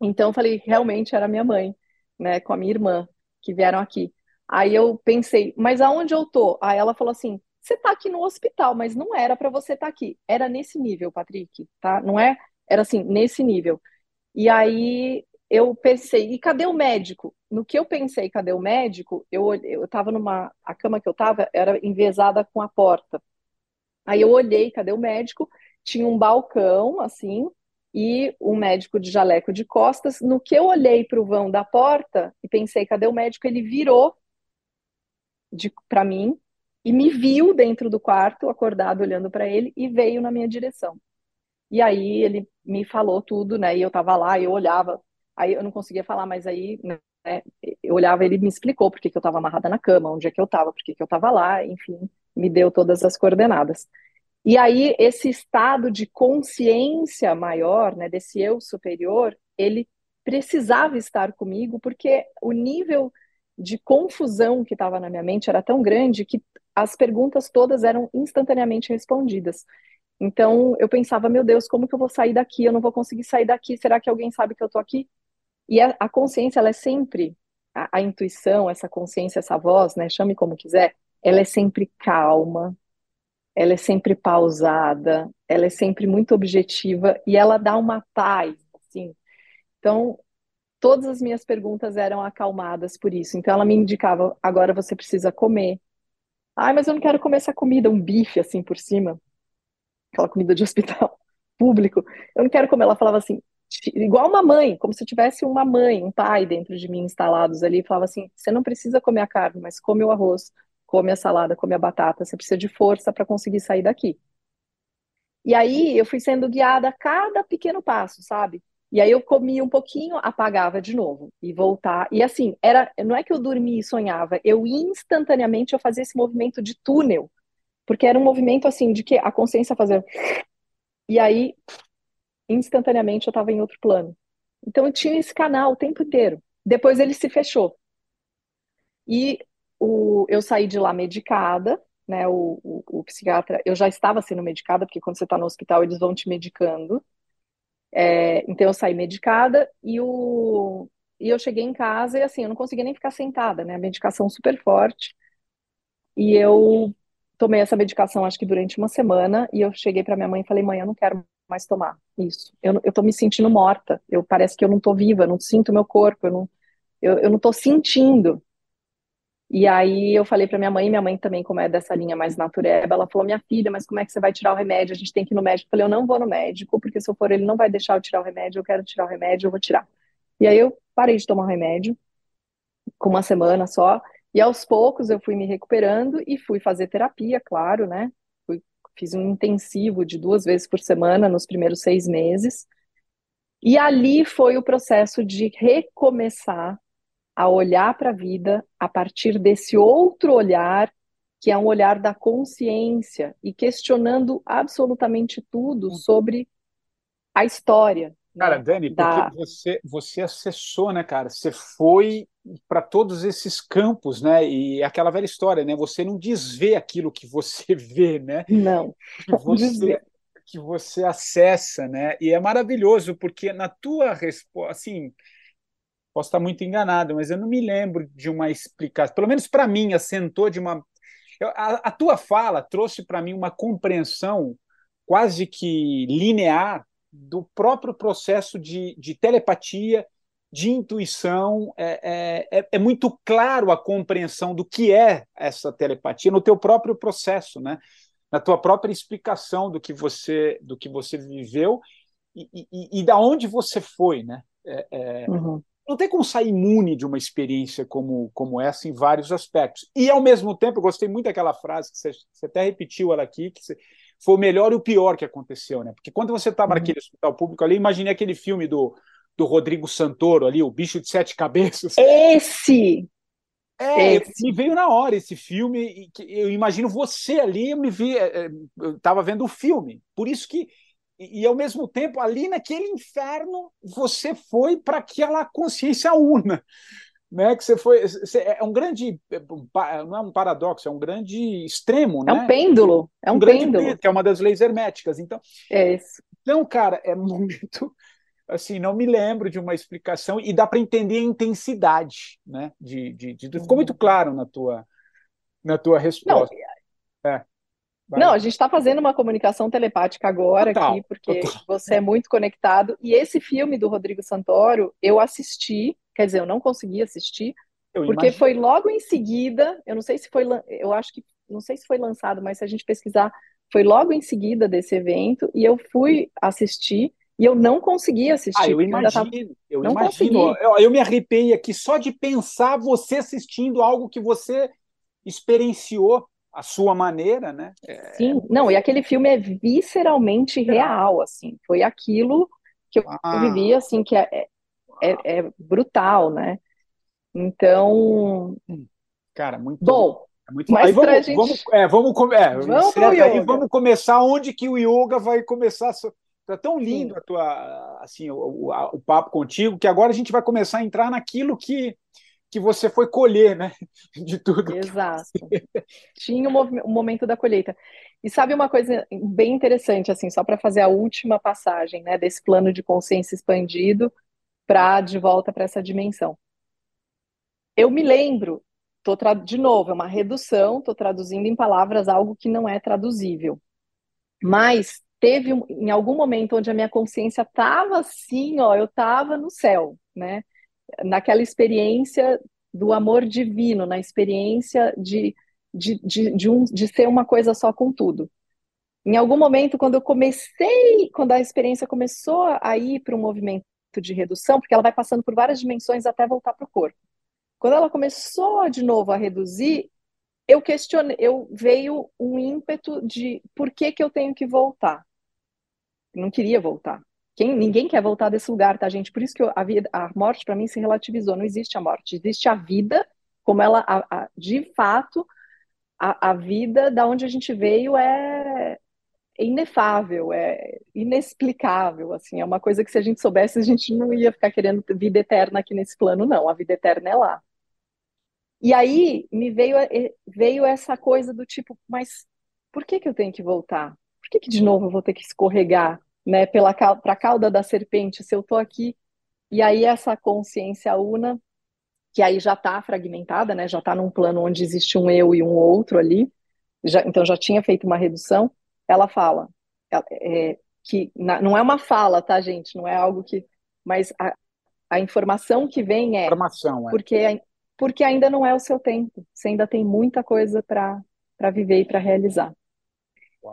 S3: Então eu falei, realmente era minha mãe, né, com a minha irmã, que vieram aqui. Aí eu pensei, mas aonde eu tô? Aí ela falou assim: você está aqui no hospital, mas não era para você estar tá aqui. Era nesse nível, Patrick, tá? Não é? Era assim, nesse nível. E aí eu pensei, e cadê o médico? No que eu pensei, cadê o médico? Eu eu estava numa a cama que eu estava era envezada com a porta. Aí eu olhei, cadê o médico? Tinha um balcão assim, e um médico de jaleco de costas. No que eu olhei para o vão da porta e pensei, cadê o médico? Ele virou para mim e me viu dentro do quarto, acordado, olhando para ele, e veio na minha direção. E aí ele me falou tudo, né? E eu tava lá, eu olhava, aí eu não conseguia falar, mas aí, né? Eu olhava, ele me explicou por que, que eu estava amarrada na cama, onde é que eu estava, por que, que eu estava lá, enfim, me deu todas as coordenadas. E aí, esse estado de consciência maior, né, desse eu superior, ele precisava estar comigo, porque o nível de confusão que estava na minha mente era tão grande que as perguntas todas eram instantaneamente respondidas. Então eu pensava, meu Deus, como que eu vou sair daqui? Eu não vou conseguir sair daqui. Será que alguém sabe que eu tô aqui? E a, a consciência, ela é sempre a, a, intuição, essa consciência, essa voz, né? Chame como quiser. Ela é sempre calma. Ela é sempre pausada. Ela é sempre muito objetiva e ela dá uma paz, assim. Então todas as minhas perguntas eram acalmadas por isso. Então ela me indicava: agora você precisa comer, Ai, mas eu não quero comer essa comida, um bife assim por cima, aquela comida de *laughs* hospital público. Eu não quero comer. Ela falava assim, igual uma mãe, como se tivesse uma mãe, um pai dentro de mim instalados ali, falava assim: você não precisa comer a carne, mas come o arroz, come a salada, come a batata, você precisa de força para conseguir sair daqui. E aí eu fui sendo guiada a cada pequeno passo, sabe? E aí eu comia um pouquinho, apagava de novo e voltar. E assim, era, não é que eu dormia e sonhava, eu instantaneamente eu fazia esse movimento de túnel, porque era um movimento assim de que a consciência fazia e aí instantaneamente eu estava em outro plano. Então eu tinha esse canal o tempo inteiro. Depois ele se fechou. E o, eu saí de lá medicada, né? O, o, o psiquiatra, eu já estava sendo medicada, porque quando você está no hospital eles vão te medicando. É, então eu saí medicada e, o, e eu cheguei em casa e assim, eu não conseguia nem ficar sentada, né? A medicação super forte. E eu tomei essa medicação acho que durante uma semana e eu cheguei para minha mãe e falei, mãe, eu não quero mais tomar isso. Eu, eu tô me sentindo morta. Eu parece que eu não tô viva, eu não sinto meu corpo, eu não, eu, eu não tô sentindo. E aí eu falei para minha mãe, minha mãe também, como é dessa linha mais natureba, ela falou: Minha filha, mas como é que você vai tirar o remédio? A gente tem que ir no médico. Eu falei: Eu não vou no médico, porque se eu for, ele não vai deixar eu tirar o remédio. Eu quero tirar o remédio, eu vou tirar. E aí eu parei de tomar o remédio, com uma semana só, e aos poucos eu fui me recuperando e fui fazer terapia, claro, né? Fiz um intensivo de duas vezes por semana nos primeiros seis meses. E ali foi o processo de recomeçar a olhar para a vida a partir desse outro olhar, que é um olhar da consciência e questionando absolutamente tudo uhum. sobre a história.
S2: Cara, né? Dani, porque da... você, você acessou, né, cara? Você foi para todos esses campos, né? E aquela velha história, né? Você não desvê aquilo que você *laughs* vê, né?
S3: Não.
S2: Que *laughs* você, que você acessa, né? E é maravilhoso porque na tua resposta, assim, Posso estar muito enganado, mas eu não me lembro de uma explicação. Pelo menos para mim, assentou de uma. A, a tua fala trouxe para mim uma compreensão quase que linear do próprio processo de, de telepatia, de intuição. É, é, é, é muito claro a compreensão do que é essa telepatia no teu próprio processo, né? na tua própria explicação do que você do que você viveu e, e, e da onde você foi, né? É, é, uhum não tem como sair imune de uma experiência como, como essa em vários aspectos. E, ao mesmo tempo, eu gostei muito daquela frase que você, você até repetiu ela aqui, que foi o melhor e o pior que aconteceu, né? Porque quando você estava uhum. naquele hospital público ali, imaginei aquele filme do, do Rodrigo Santoro ali, O Bicho de Sete Cabeças.
S3: Esse!
S2: É, esse. me veio na hora esse filme, e eu imagino você ali, eu me vi, é, é, eu estava vendo o filme. Por isso que e, ao mesmo tempo, ali naquele inferno, você foi para aquela consciência una. Né, que você foi. Você, é um grande. Não é um paradoxo, é um grande extremo.
S3: É
S2: né?
S3: um pêndulo. É um, um pêndulo.
S2: Que é uma das leis herméticas. Então,
S3: é isso.
S2: Então, cara, é *laughs* muito. Assim, não me lembro de uma explicação e dá para entender a intensidade, né? De, de, de, ficou muito claro na tua, na tua resposta.
S3: Não, é. Vai. Não, a gente está fazendo uma comunicação telepática agora total, aqui, porque total. você é muito conectado. E esse filme do Rodrigo Santoro, eu assisti, quer dizer, eu não consegui assistir, eu porque imagino. foi logo em seguida, eu não sei se foi, eu acho que, não sei se foi lançado, mas se a gente pesquisar, foi logo em seguida desse evento, e eu fui assistir, e eu não consegui assistir. Ah,
S2: eu imagino, tava... eu não imagino. Eu, eu me arrepiei aqui só de pensar você assistindo algo que você experienciou a sua maneira, né?
S3: É... Sim, não, e aquele filme é visceralmente real, assim, foi aquilo que eu ah. vivi, assim, que é, é, é, brutal, né? Então,
S2: cara, muito
S3: bom.
S2: É muito... Mas aí vamos, gente... vamos, é, vamos, é, vamos, aí, vamos começar onde que o yoga vai começar. Tá tão lindo Sim. a tua, assim, o, o, o, papo contigo que agora a gente vai começar a entrar naquilo que que você foi colher, né? *laughs* De tudo.
S3: Exato. Tinha o, momento da colheita. E sabe uma coisa bem interessante, assim, só para fazer a última passagem, né, desse plano de consciência expandido para de volta para essa dimensão. Eu me lembro, tô de novo, é uma redução, estou traduzindo em palavras algo que não é traduzível. Mas teve em algum momento onde a minha consciência estava assim, ó, eu estava no céu, né? naquela experiência do amor divino, na experiência de, de, de, de, um, de ser uma coisa só com tudo. Em algum momento, quando eu comecei, quando a experiência começou a ir para um movimento de redução, porque ela vai passando por várias dimensões até voltar para o corpo. Quando ela começou de novo a reduzir, eu questionei, eu veio um ímpeto de por que que eu tenho que voltar. Eu não queria voltar. Quem, ninguém quer voltar desse lugar, tá, gente? Por isso que eu, a, vida, a morte, para mim, se relativizou. Não existe a morte, existe a vida, como ela, a, a, de fato, a, a vida da onde a gente veio é, é inefável, é inexplicável, assim, é uma coisa que se a gente soubesse, a gente não ia ficar querendo vida eterna aqui nesse plano, não, a vida eterna é lá. E aí me veio, veio essa coisa do tipo, mas por que que eu tenho que voltar? Por que que de novo eu vou ter que escorregar né, pela para a cauda da serpente, se eu estou aqui, e aí essa consciência una, que aí já está fragmentada, né, já está num plano onde existe um eu e um outro ali, já, então já tinha feito uma redução, ela fala é, que na, não é uma fala, tá, gente, não é algo que, mas a, a informação que vem é,
S2: informação,
S3: é. porque porque ainda não é o seu tempo, você ainda tem muita coisa para para viver e para realizar.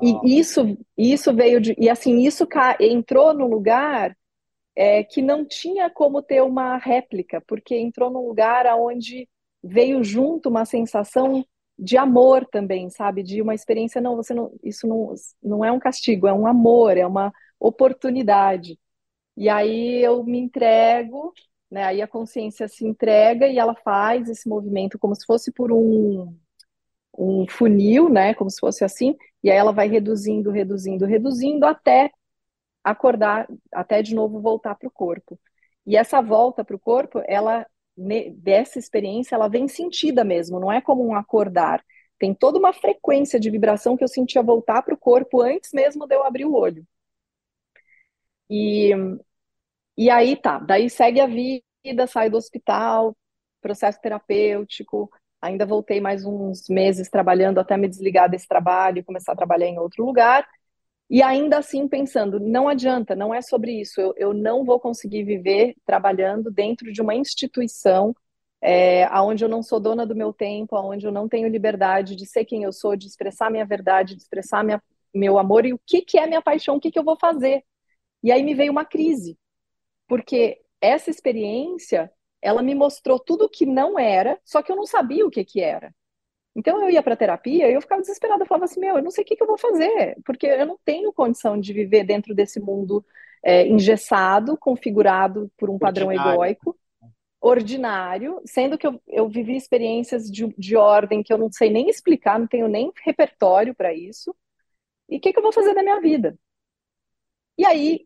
S3: E isso, isso veio de. E assim, isso entrou no lugar é, que não tinha como ter uma réplica, porque entrou num lugar onde veio junto uma sensação de amor também, sabe? De uma experiência, não, você não, isso não, não é um castigo, é um amor, é uma oportunidade. E aí eu me entrego, né? Aí a consciência se entrega e ela faz esse movimento como se fosse por um um funil, né, como se fosse assim, e aí ela vai reduzindo, reduzindo, reduzindo até acordar, até de novo voltar para o corpo. E essa volta para o corpo, ela dessa experiência, ela vem sentida mesmo, não é como um acordar. Tem toda uma frequência de vibração que eu sentia voltar para o corpo antes mesmo de eu abrir o olho. E, e aí tá, daí segue a vida, sai do hospital, processo terapêutico, Ainda voltei mais uns meses trabalhando até me desligar desse trabalho e começar a trabalhar em outro lugar. E ainda assim pensando, não adianta, não é sobre isso. Eu, eu não vou conseguir viver trabalhando dentro de uma instituição é, onde eu não sou dona do meu tempo, onde eu não tenho liberdade de ser quem eu sou, de expressar minha verdade, de expressar minha, meu amor e o que, que é minha paixão, o que, que eu vou fazer. E aí me veio uma crise, porque essa experiência ela me mostrou tudo o que não era, só que eu não sabia o que que era. Então eu ia para terapia e eu ficava desesperada, eu falava assim, meu, eu não sei o que, que eu vou fazer, porque eu não tenho condição de viver dentro desse mundo é, engessado, configurado por um padrão ordinário. egóico, ordinário, sendo que eu, eu vivi experiências de, de ordem que eu não sei nem explicar, não tenho nem repertório para isso. E o que, que eu vou fazer da minha vida? E aí,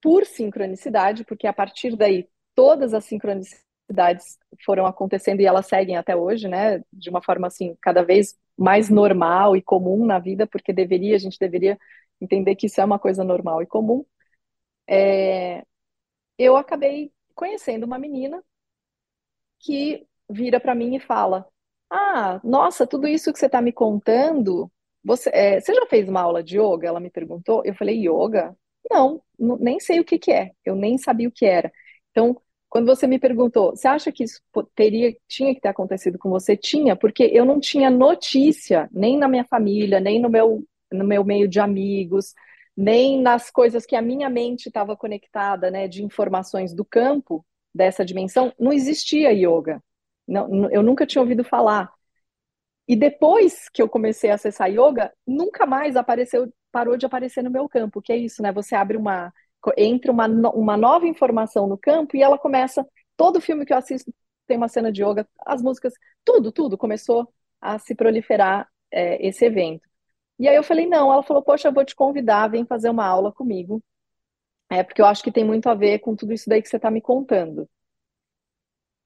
S3: por sincronicidade, porque a partir daí todas as sincronicidades cidades foram acontecendo e elas seguem até hoje, né? De uma forma assim, cada vez mais normal e comum na vida, porque deveria, a gente deveria entender que isso é uma coisa normal e comum. É, eu acabei conhecendo uma menina que vira para mim e fala: Ah, nossa, tudo isso que você está me contando você, é, você já fez uma aula de yoga? Ela me perguntou. Eu falei, yoga? Não, nem sei o que que é. Eu nem sabia o que era. Então, quando você me perguntou, você acha que isso teria, tinha que ter acontecido com você? Tinha, porque eu não tinha notícia, nem na minha família, nem no meu, no meu meio de amigos, nem nas coisas que a minha mente estava conectada, né, de informações do campo dessa dimensão, não existia yoga. Não, eu nunca tinha ouvido falar. E depois que eu comecei a acessar yoga, nunca mais apareceu, parou de aparecer no meu campo, que é isso, né? Você abre uma, entra uma, uma nova informação no campo e ela começa, todo filme que eu assisto tem uma cena de yoga, as músicas, tudo, tudo começou a se proliferar é, esse evento. E aí eu falei, não, ela falou, poxa, eu vou te convidar, vem fazer uma aula comigo, é, porque eu acho que tem muito a ver com tudo isso daí que você está me contando.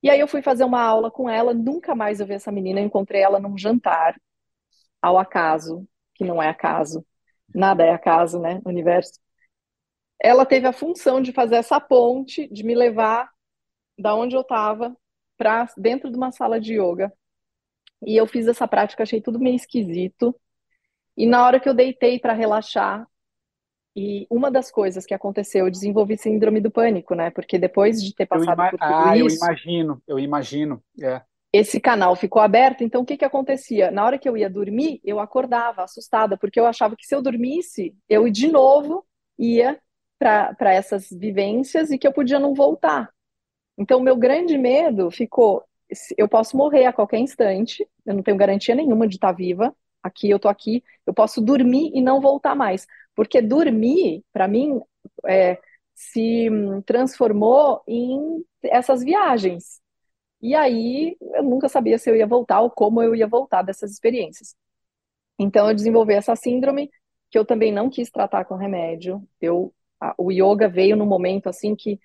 S3: E aí eu fui fazer uma aula com ela, nunca mais eu vi essa menina, eu encontrei ela num jantar, ao acaso, que não é acaso, nada é acaso, né, universo. Ela teve a função de fazer essa ponte, de me levar da onde eu estava para dentro de uma sala de yoga. E eu fiz essa prática, achei tudo meio esquisito. E na hora que eu deitei para relaxar, e uma das coisas que aconteceu, eu desenvolvi síndrome do pânico, né? Porque depois de ter passado por tudo
S2: ah,
S3: isso...
S2: eu imagino, eu imagino, é.
S3: Esse canal ficou aberto, então o que que acontecia? Na hora que eu ia dormir, eu acordava assustada, porque eu achava que se eu dormisse, eu de novo ia para essas vivências e que eu podia não voltar. Então, meu grande medo ficou: eu posso morrer a qualquer instante, eu não tenho garantia nenhuma de estar viva, aqui eu tô aqui, eu posso dormir e não voltar mais. Porque dormir, para mim, é, se transformou em essas viagens. E aí eu nunca sabia se eu ia voltar ou como eu ia voltar dessas experiências. Então eu desenvolvi essa síndrome que eu também não quis tratar com remédio. Eu a, o yoga veio no momento assim que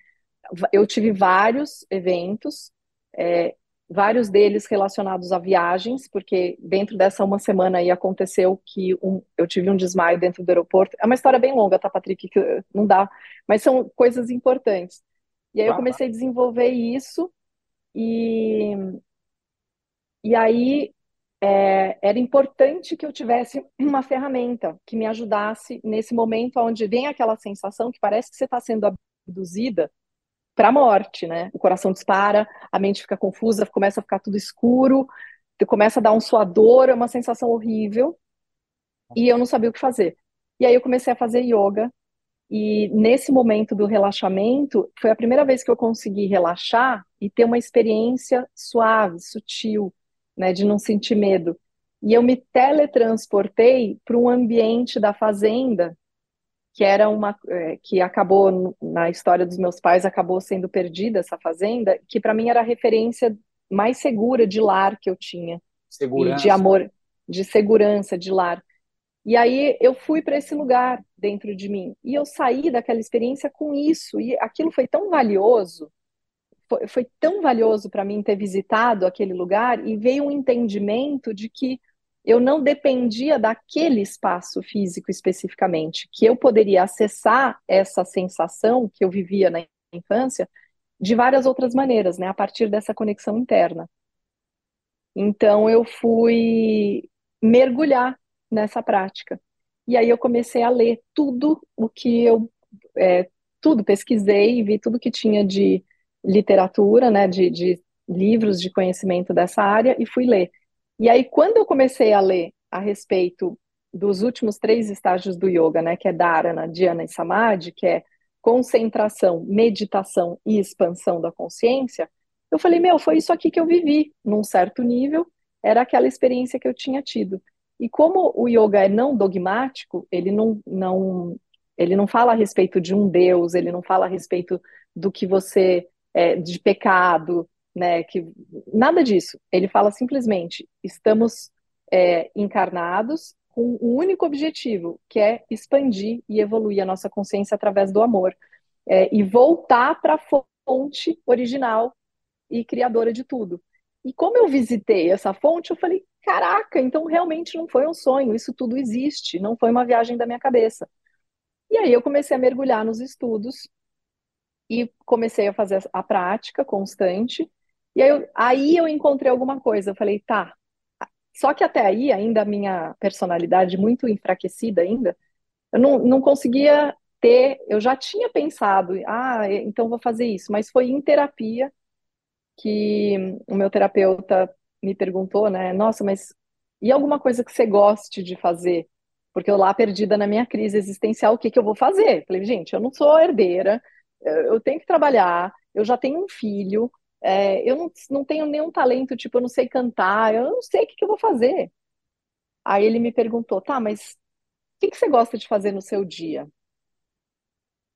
S3: eu tive vários eventos, é, vários deles relacionados a viagens, porque dentro dessa uma semana aí aconteceu que um, eu tive um desmaio dentro do aeroporto. É uma história bem longa, tá, Patrick? Que não dá, mas são coisas importantes. E aí eu comecei a desenvolver isso e e aí é, era importante que eu tivesse uma ferramenta que me ajudasse nesse momento onde vem aquela sensação que parece que você está sendo abduzida para a morte, né? O coração dispara, a mente fica confusa, começa a ficar tudo escuro, começa a dar um suador, é uma sensação horrível. E eu não sabia o que fazer. E aí eu comecei a fazer yoga. E nesse momento do relaxamento, foi a primeira vez que eu consegui relaxar e ter uma experiência suave, sutil, né, de não sentir medo. E eu me teletransportei para um ambiente da fazenda que era uma é, que acabou na história dos meus pais acabou sendo perdida essa fazenda, que para mim era a referência mais segura de lar que eu tinha, segurança. e de amor, de segurança de lar. E aí eu fui para esse lugar dentro de mim e eu saí daquela experiência com isso e aquilo foi tão valioso, foi, tão valioso para mim ter visitado aquele lugar e veio um entendimento de que eu não dependia daquele espaço físico especificamente, que eu poderia acessar essa sensação que eu vivia na infância de várias outras maneiras, né, a partir dessa conexão interna. Então eu fui mergulhar nessa prática. E aí eu comecei a ler tudo o que eu é, tudo pesquisei, vi tudo que tinha de literatura, né, de, de livros de conhecimento dessa área e fui ler. E aí, quando eu comecei a ler a respeito dos últimos três estágios do yoga, né, que é Dharana, Dhyana e Samadhi, que é concentração, meditação e expansão da consciência, eu falei, meu, foi isso aqui que eu vivi, num certo nível, era aquela experiência que eu tinha tido. E como o yoga é não dogmático, ele não, não, ele não fala a respeito de um Deus, ele não fala a respeito do que você, é, de pecado, né? Que nada disso. Ele fala simplesmente: estamos é, encarnados com um único objetivo, que é expandir e evoluir a nossa consciência através do amor é, e voltar para a fonte original e criadora de tudo. E como eu visitei essa fonte, eu falei: caraca, então realmente não foi um sonho, isso tudo existe, não foi uma viagem da minha cabeça. E aí eu comecei a mergulhar nos estudos e comecei a fazer a prática constante e aí eu, aí eu encontrei alguma coisa. Eu falei, tá, Só que até aí, ainda a minha personalidade muito enfraquecida ainda, eu não, não conseguia ter, eu já tinha pensado, ah, então vou fazer isso, mas foi em terapia que o meu terapeuta me perguntou, né, nossa, mas e alguma coisa que você goste de fazer? Porque eu lá perdida na minha crise existencial, o que que eu vou fazer? Falei, gente, eu não sou herdeira, eu tenho que trabalhar, eu já tenho um filho, é, eu não, não tenho nenhum talento, tipo, eu não sei cantar, eu não sei o que, que eu vou fazer. Aí ele me perguntou, tá, mas o que, que você gosta de fazer no seu dia?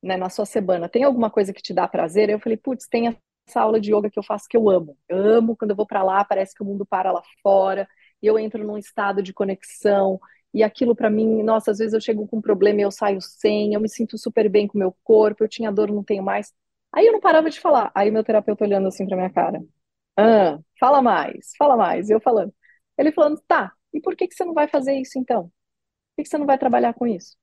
S3: Né, na sua semana, tem alguma coisa que te dá prazer? Eu falei, putz, tem essa aula de yoga que eu faço que eu amo. Eu amo quando eu vou para lá, parece que o mundo para lá fora, e eu entro num estado de conexão, e aquilo para mim, nossa, às vezes eu chego com um problema e eu saio sem, eu me sinto super bem com o meu corpo, eu tinha dor, não tenho mais. Aí eu não parava de falar. Aí meu terapeuta olhando assim pra minha cara. Ah, fala mais, fala mais. E eu falando. Ele falando, tá, e por que que você não vai fazer isso então? Por que que você não vai trabalhar com isso?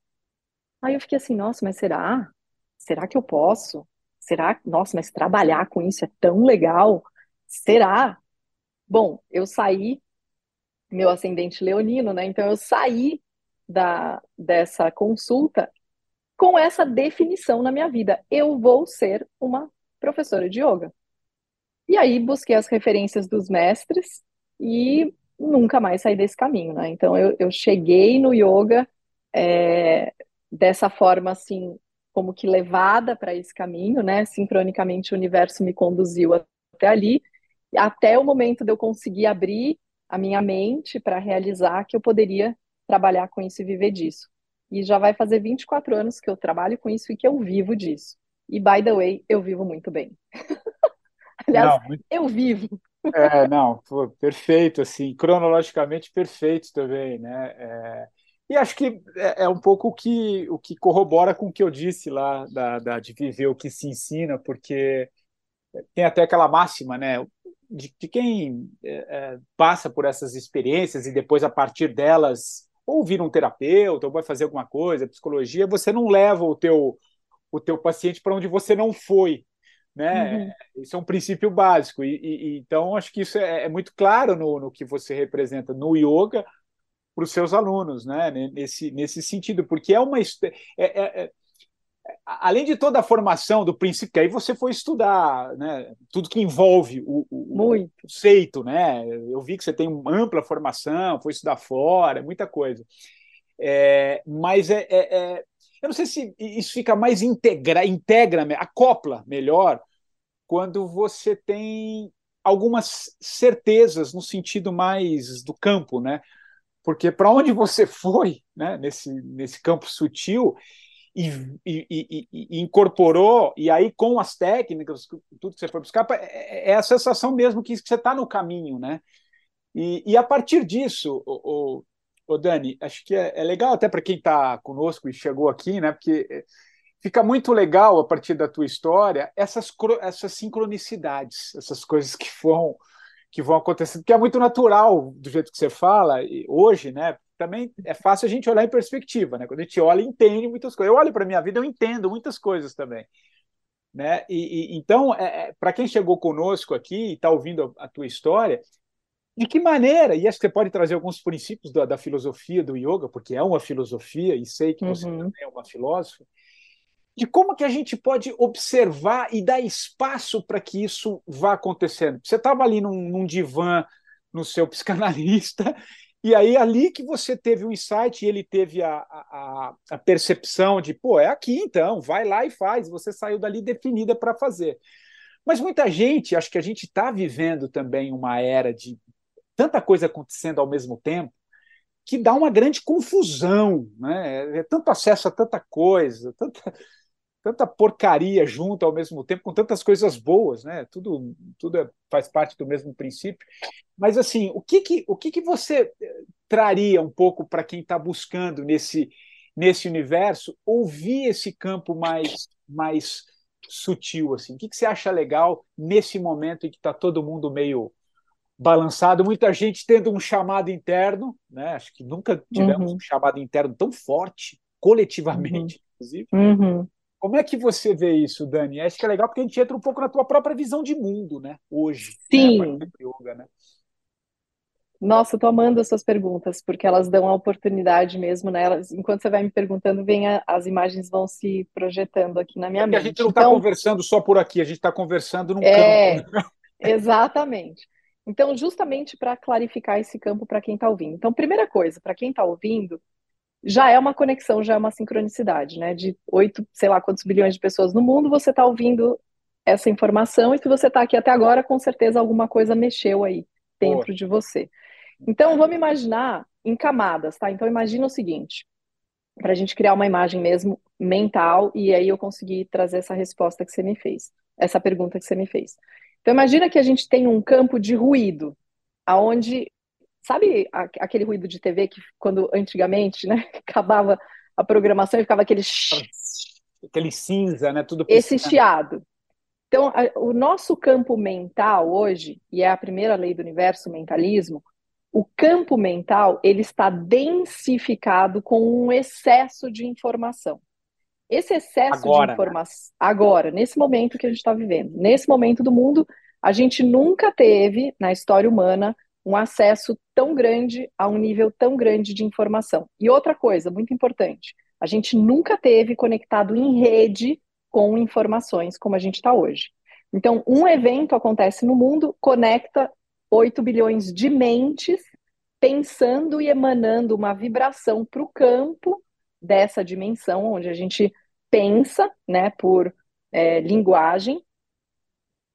S3: Aí eu fiquei assim, nossa, mas será? Será que eu posso? Será? Nossa, mas trabalhar com isso é tão legal? Será? Bom, eu saí, meu ascendente leonino, né? Então eu saí da, dessa consulta com essa definição na minha vida. Eu vou ser uma professora de yoga. E aí busquei as referências dos mestres e nunca mais saí desse caminho, né? Então eu, eu cheguei no yoga é, dessa forma assim, como que levada para esse caminho, né? Sincronicamente o universo me conduziu até ali, até o momento de eu conseguir abrir a minha mente para realizar que eu poderia trabalhar com isso e viver disso. E já vai fazer 24 anos que eu trabalho com isso e que eu vivo disso. E, by the way, eu vivo muito bem. *laughs* Aliás, não, muito... eu vivo.
S2: É, não, pô, perfeito, assim, cronologicamente perfeito também, né? É... E acho que é, é, um pouco o que, o que corrobora com o que eu disse lá da, da, de viver o que se ensina, porque tem até aquela máxima, né? De, de quem é, é passa por essas experiências e depois, a partir delas, ou vira um terapeuta, ou vai fazer alguma coisa, psicologia, você não leva o teu, o teu paciente para onde você não foi. Né? Uhum. Isso é um princípio básico. E, e, então, acho que isso é, é muito claro no, no, que você representa no yoga para os seus alunos, né? nesse, nesse sentido, porque é uma. É, é, é além de toda a formação do princípio, que aí você foi estudar, né, tudo que envolve o, o, o conceito, né? Eu vi que você tem uma ampla formação, foi estudar fora, muita coisa. É, mas é, é, é, eu não sei se isso fica mais integra, integra, acopla melhor quando você tem algumas certezas no sentido mais do campo, né? Porque para onde você *laughs* foi, né, nesse, nesse campo sutil, e, e, e, incorporou, e aí com as técnicas, tudo que você foi buscar, é, é a sensação mesmo que você está no caminho, né? E, a partir disso, o, o, o Dani, acho que é, é legal até para quem está conosco e chegou aqui, né? Porque é, fica muito legal a partir da tua história essas, essas sincronicidades, essas coisas que vão que vão acontecendo, que é muito natural do jeito que você fala hoje, né? Também é fácil a gente olhar em perspectiva, né? Quando a gente olha, entende muitas coisas. Eu olho para a minha vida, eu entendo muitas coisas também. Né? E, e então, é, é para quem chegou conosco aqui e está ouvindo a, a, tua história, de que maneira, e acho que você pode trazer alguns princípios da, da filosofia do yoga, porque é uma filosofia, e sei que você uhum. também é uma filósofa, de como que a gente pode observar e dar espaço para que isso vá acontecendo. Você estava ali num, num divã no seu psicanalista e aí, ali que você teve o um insight e ele teve a, a, a, percepção de, pô, é aqui então, vai lá e faz. Você saiu dali definida para fazer. Mas muita gente, acho que a gente está vivendo também uma era de tanta coisa acontecendo ao mesmo tempo, que dá uma grande confusão, né? É tanto acesso a tanta coisa, tanta, tanta porcaria junto ao mesmo tempo, com tantas coisas boas, né? Tudo, tudo é, faz parte do mesmo princípio. Mas assim, o que que, o que, que você eh, traria um pouco para quem está buscando nesse nesse universo ouvir esse campo mais mais sutil assim? O que, que você acha legal nesse momento em que está todo mundo meio balançado, muita gente tendo um chamado interno, né? Acho que nunca tivemos uhum. um chamado interno tão forte coletivamente, uhum. inclusive.
S3: Uhum.
S2: Como é que você vê isso, Dani? Acho que é legal porque a gente entra um pouco na tua própria visão de mundo, né? Hoje.
S3: Sim.
S2: Né? Yoga, né?
S3: Nossa, eu tô amando as suas perguntas, porque elas dão a oportunidade mesmo, né? Elas, enquanto você vai me perguntando, vem a, as imagens vão se projetando aqui na minha
S2: é
S3: mente.
S2: A gente não está então, conversando só por aqui, a gente está conversando num
S3: é, campo. *laughs* Exatamente. Então, justamente para clarificar esse campo para quem está ouvindo. Então, primeira coisa, para quem está ouvindo, já é uma conexão, já é uma sincronicidade, né? De oito, sei lá quantos bilhões de pessoas no mundo, você está ouvindo essa informação e se você está aqui até agora, com certeza alguma coisa mexeu aí dentro Boa. de você. Então, vamos imaginar em camadas, tá? Então, imagina o seguinte, para a gente criar uma imagem mesmo mental e aí eu consegui trazer essa resposta que você me fez, essa pergunta que você me fez. Então, imagina que a gente tem um campo de ruído, aonde sabe aquele ruído de TV que quando antigamente, né, *laughs* acabava a programação e ficava aquele
S2: aquele cinza, né, tudo
S3: esse chiado. Então, a, o nosso campo mental hoje, e é a primeira lei do universo, o mentalismo, o campo mental ele está densificado com um excesso de informação. Esse excesso agora, de informação né? agora, nesse momento que a gente está vivendo, nesse momento do mundo, a gente nunca teve na história humana um acesso tão grande a um nível tão grande de informação. E outra coisa muito importante, a gente nunca teve conectado em rede com informações como a gente está hoje. Então, um evento acontece no mundo, conecta 8 bilhões de mentes pensando e emanando uma vibração para o campo dessa dimensão, onde a gente pensa, né, por é, linguagem,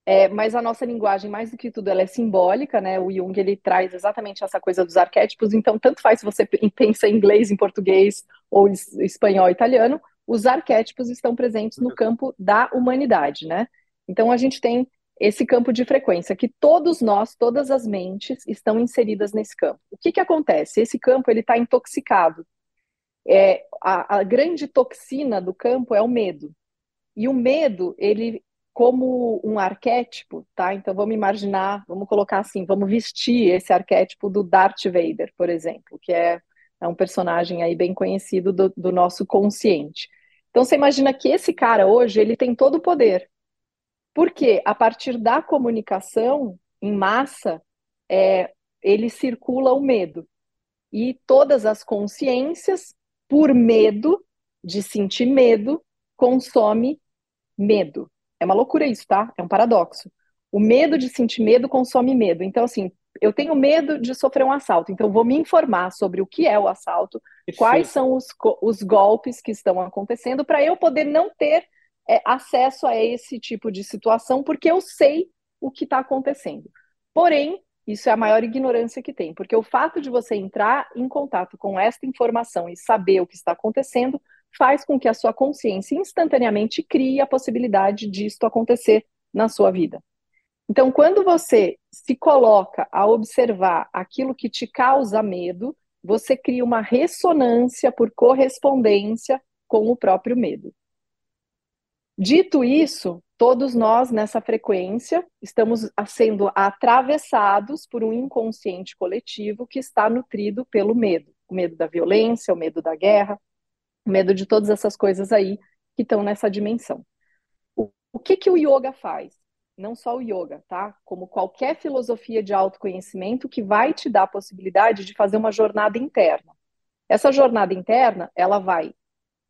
S3: é, mas a nossa linguagem, mais do que tudo, ela é simbólica, né? O Jung, ele traz exatamente essa coisa dos arquétipos, então tanto faz se você pensa em inglês, em português, ou espanhol, italiano, os arquétipos estão presentes no campo da humanidade, né? Então a gente tem esse campo de frequência que todos nós, todas as mentes estão inseridas nesse campo. O que que acontece? Esse campo ele está intoxicado. É, a, a grande toxina do campo é o medo. E o medo, ele como um arquétipo, tá? Então vamos imaginar, vamos colocar assim, vamos vestir esse arquétipo do Darth Vader, por exemplo, que é, é um personagem aí bem conhecido do, do nosso consciente. Então você imagina que esse cara hoje, ele tem todo o poder. Porque a partir da comunicação em massa, é, ele circula o medo. E todas as consciências, por medo, de sentir medo, consome medo. É uma loucura isso, tá? É um paradoxo. O medo de sentir medo consome medo. Então, assim, eu tenho medo de sofrer um assalto, então vou me informar sobre o que é o assalto, Perfeito. quais são os, os golpes que estão acontecendo, para eu poder não ter é, acesso a esse tipo de situação, porque eu sei o que está acontecendo. Porém, isso é a maior ignorância que tem, porque o fato de você entrar em contato com esta informação e saber o que está acontecendo faz com que a sua consciência instantaneamente crie a possibilidade disto acontecer na sua vida. Então, quando você se coloca a observar aquilo que te causa medo, você cria uma ressonância por correspondência com o próprio medo. Dito isso, todos nós nessa frequência estamos sendo atravessados por um inconsciente coletivo que está nutrido pelo medo. O medo da violência, o medo da guerra, medo de todas essas coisas aí que estão nessa dimensão. O, o que, que o yoga faz? não só o yoga, tá? Como qualquer filosofia de autoconhecimento que vai te dar a possibilidade de fazer uma jornada interna. Essa jornada interna, ela vai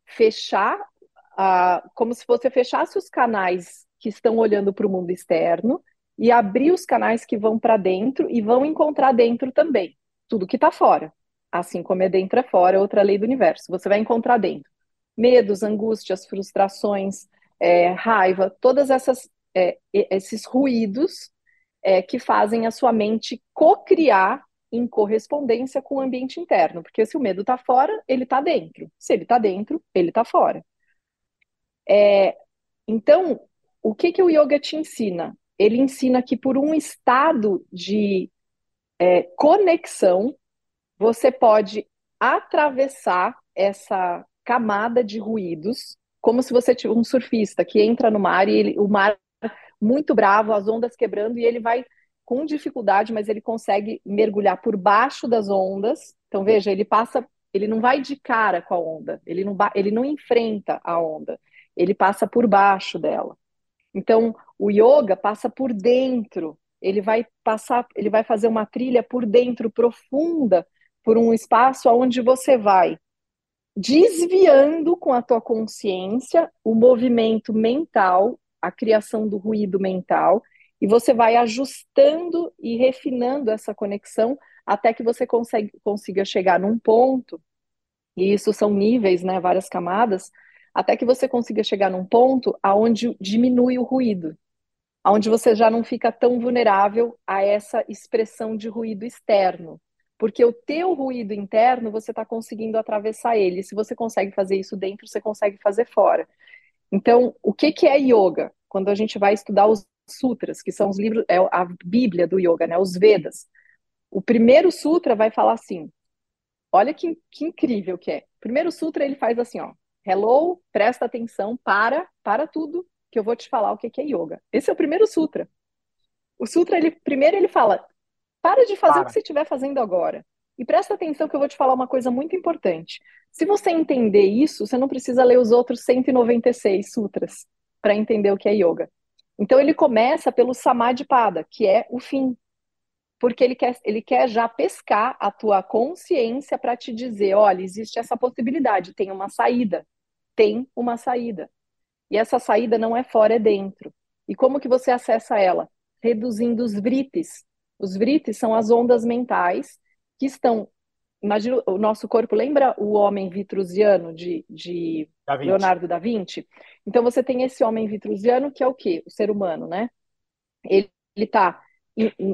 S3: fechar, uh, como se você fechasse os canais que estão olhando para o mundo externo e abrir os canais que vão para dentro e vão encontrar dentro também tudo que está fora. Assim como é dentro é fora, é outra lei do universo. Você vai encontrar dentro medos, angústias, frustrações, é, raiva, todas essas é, esses ruídos é, que fazem a sua mente co-criar em correspondência com o ambiente interno. Porque se o medo está fora, ele está dentro. Se ele está dentro, ele está fora. É, então, o que, que o yoga te ensina? Ele ensina que por um estado de é, conexão, você pode atravessar essa camada de ruídos, como se você tivesse um surfista que entra no mar e ele, o mar muito bravo, as ondas quebrando, e ele vai com dificuldade, mas ele consegue mergulhar por baixo das ondas. Então, veja, ele passa, ele não vai de cara com a onda, ele não, ele não enfrenta a onda, ele passa por baixo dela. Então, o yoga passa por dentro ele vai passar, ele vai fazer uma trilha por dentro profunda, por um espaço onde você vai desviando com a tua consciência o movimento mental, a criação do ruído mental, e você vai ajustando e refinando essa conexão até que você consegue, consiga chegar num ponto, e isso são níveis, né, várias camadas, até que você consiga chegar num ponto aonde diminui o ruído, aonde você já não fica tão vulnerável a essa expressão de ruído externo, porque o teu ruído interno você está conseguindo atravessar ele. Se você consegue fazer isso dentro, você consegue fazer fora. Então, o que que é yoga? Quando a gente vai estudar os sutras, que são os livros, é a Bíblia do yoga, né? Os Vedas. O primeiro sutra vai falar assim. Olha que, que incrível que é. O primeiro sutra ele faz assim, ó. Hello, presta atenção, para, para tudo, que eu vou te falar o que é yoga. Esse é o primeiro sutra. O sutra, ele, primeiro ele fala, para de fazer para. o que você estiver fazendo agora. E presta atenção que eu vou te falar uma coisa muito importante. Se você entender isso, você não precisa ler os outros 196 sutras para entender o que é yoga. Então ele começa pelo samadhipada, que é o fim. Porque ele quer, ele quer já pescar a tua consciência para te dizer, olha, existe essa possibilidade, tem uma saída. Tem uma saída. E essa saída não é fora, é dentro. E como que você acessa ela? Reduzindo os vrites. Os vrites são as ondas mentais que estão. Imagina, o nosso corpo lembra o homem vitrusiano de, de da Leonardo da Vinci? Então você tem esse homem vitrusiano que é o quê? O ser humano, né? Ele está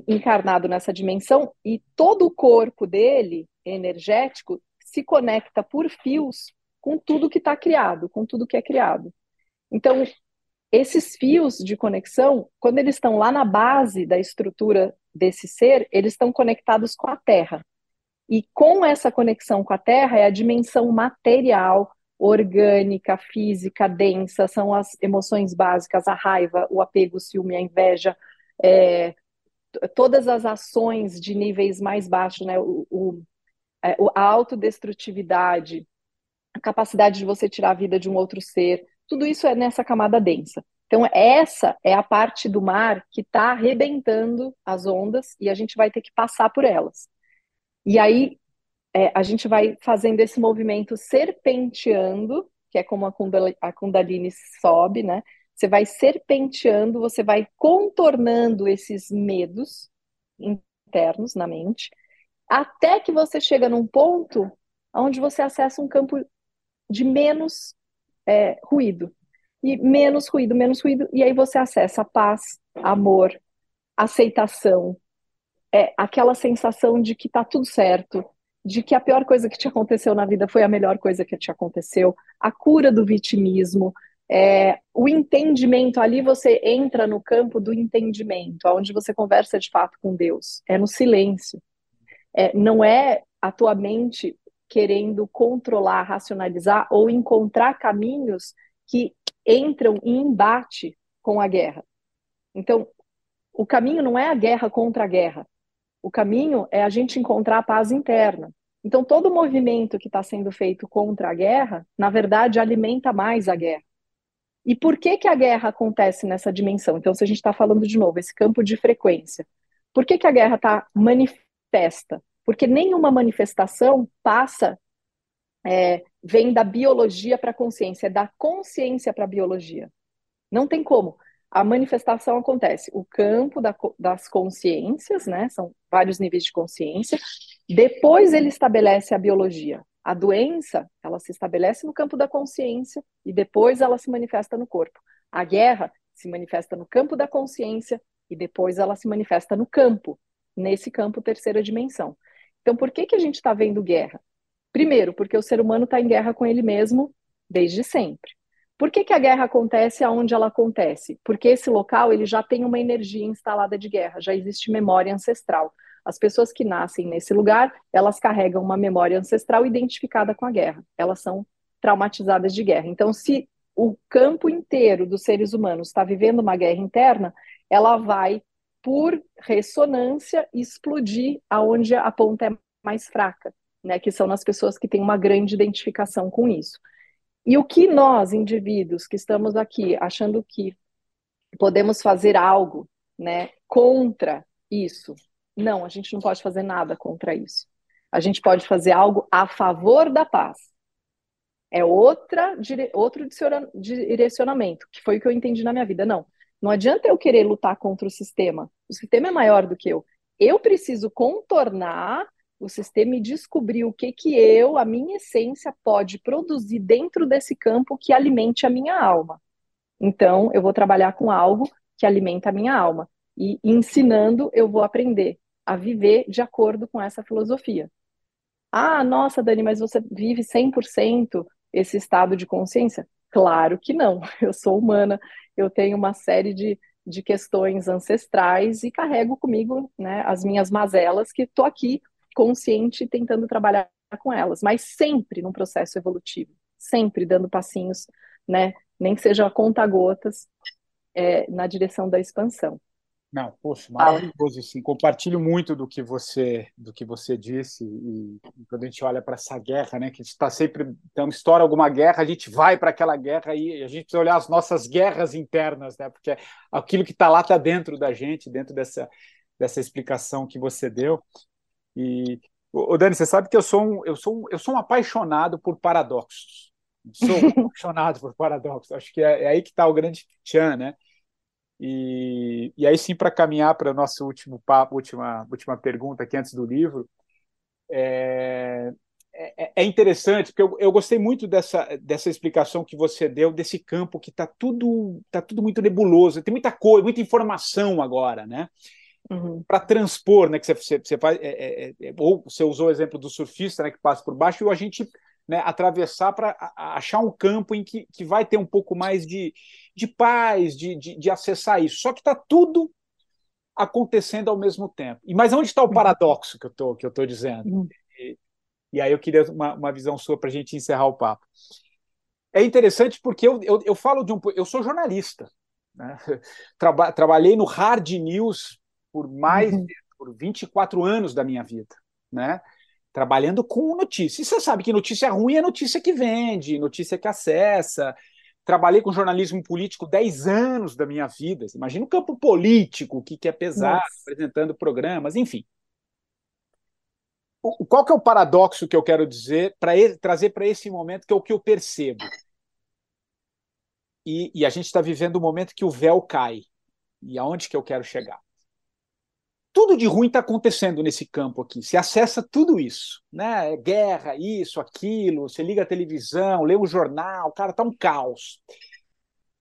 S3: encarnado nessa dimensão e todo o corpo dele, energético, se conecta por fios com tudo que está criado, com tudo que é criado. Então, esses fios de conexão, quando eles estão lá na base da estrutura desse ser, eles estão conectados com a Terra. E com essa conexão com a Terra é a dimensão material, orgânica, física, densa, são as emoções básicas, a raiva, o apego, o ciúme, a inveja, é, todas as ações de níveis mais baixos, né? O, o, é, a autodestrutividade, a capacidade de você tirar a vida de um outro ser, tudo isso é nessa camada densa. Então, essa é a parte do mar que está arrebentando as ondas e a gente vai ter que passar por elas. E aí, é, a gente vai fazendo esse movimento serpenteando, que é como a Kundalini, a Kundalini sobe, né? Você vai serpenteando, você vai contornando esses medos internos na mente, até que você chega num ponto onde você acessa um campo de menos é, ruído. E menos ruído, menos ruído, e aí você acessa paz, amor, aceitação, é, aquela sensação de que tá tudo certo, de que a pior coisa que te aconteceu na vida foi a melhor coisa que te aconteceu, a cura do vitimismo, é, o entendimento, ali você entra no campo do entendimento, onde você conversa de fato com Deus, é no silêncio. É, não é a tua mente querendo controlar, racionalizar ou encontrar caminhos que entram em embate com a guerra. Então, o caminho não é a guerra contra a guerra. O caminho é a gente encontrar a paz interna. Então, todo movimento que está sendo feito contra a guerra, na verdade, alimenta mais a guerra. E por que, que a guerra acontece nessa dimensão? Então, se a gente está falando de novo, esse campo de frequência. Por que, que a guerra está manifesta? Porque nenhuma manifestação passa, é, vem da biologia para a consciência, é da consciência para a biologia. Não tem como. A manifestação acontece, o campo da, das consciências, né? São vários níveis de consciência. Depois ele estabelece a biologia. A doença, ela se estabelece no campo da consciência e depois ela se manifesta no corpo. A guerra se manifesta no campo da consciência e depois ela se manifesta no campo, nesse campo terceira dimensão. Então, por que, que a gente está vendo guerra? Primeiro, porque o ser humano está em guerra com ele mesmo desde sempre. Por que, que a guerra acontece aonde ela acontece? Porque esse local ele já tem uma energia instalada de guerra, já existe memória ancestral. As pessoas que nascem nesse lugar, elas carregam uma memória ancestral identificada com a guerra. Elas são traumatizadas de guerra. Então, se o campo inteiro dos seres humanos está vivendo uma guerra interna, ela vai por ressonância, explodir aonde a ponta é mais fraca, né? Que são nas pessoas que têm uma grande identificação com isso. E o que nós, indivíduos que estamos aqui achando que podemos fazer algo né, contra isso. Não, a gente não pode fazer nada contra isso. A gente pode fazer algo a favor da paz. É outra, outro direcionamento, que foi o que eu entendi na minha vida. Não, não adianta eu querer lutar contra o sistema. O sistema é maior do que eu. Eu preciso contornar o sistema e descobrir o que que eu, a minha essência, pode produzir dentro desse campo que alimente a minha alma. Então, eu vou trabalhar com algo que alimenta a minha alma. E ensinando, eu vou aprender a viver de acordo com essa filosofia. Ah, nossa, Dani, mas você vive 100% esse estado de consciência? Claro que não. *laughs* Eu sou humana, eu tenho uma série de, de questões ancestrais e carrego comigo né, as minhas mazelas que estou aqui consciente tentando trabalhar com elas, mas sempre num processo evolutivo, sempre dando passinhos, né, nem que seja conta-gotas, é, na direção da expansão.
S2: Não, poxa, maravilhoso, sim. Compartilho muito do que você do que você disse e, e quando a gente olha para essa guerra, né, que a gente está sempre então estoura alguma guerra, a gente vai para aquela guerra e a gente precisa olhar as nossas guerras internas, né, porque aquilo que está lá está dentro da gente, dentro dessa dessa explicação que você deu. E o Dani, você sabe que eu sou um, eu sou um, eu sou um apaixonado por paradoxos. Sou *laughs* apaixonado por paradoxos. Acho que é, é aí que está o grande tchan, né? E, e aí sim, para caminhar para o nosso último papo, última, última pergunta aqui antes do livro, é, é, é interessante, porque eu, eu, gostei muito dessa, dessa explicação que você deu, desse campo que está tudo, tá tudo muito nebuloso, tem muita coisa, muita informação agora, né? Uhum. Para transpor, né? Que você, você faz, é, é, é, ou você usou o exemplo do surfista, né? Que passa por baixo, e a gente né, atravessar para achar um campo em que, que vai ter um pouco mais de, de paz, de, de, de acessar isso. Só que está tudo acontecendo ao mesmo tempo. E mas onde está o uhum. paradoxo que eu tô que eu tô dizendo? Uhum. E, e, aí eu queria uma, uma visão sua para a gente encerrar o papo. É interessante porque eu, eu, eu falo de um eu sou jornalista, né? *laughs* Traba, trabalhei no hard news por mais uhum. por 24 anos da minha vida, né? trabalhando com notícia. E você sabe que notícia ruim é notícia que vende, notícia que acessa. Trabalhei com jornalismo político 10 anos da minha vida. Você imagina o campo político, o que, que é pesado, Nossa. apresentando programas, enfim. O, qual que é o paradoxo que eu quero dizer, para trazer para esse momento, que é o que eu percebo? E, e a gente está vivendo um momento que o véu cai. E aonde que eu quero chegar? Tudo de ruim está acontecendo nesse campo aqui. Se acessa tudo isso, né? É guerra, isso, aquilo. Você liga a televisão, lê o jornal, cara, tá um caos.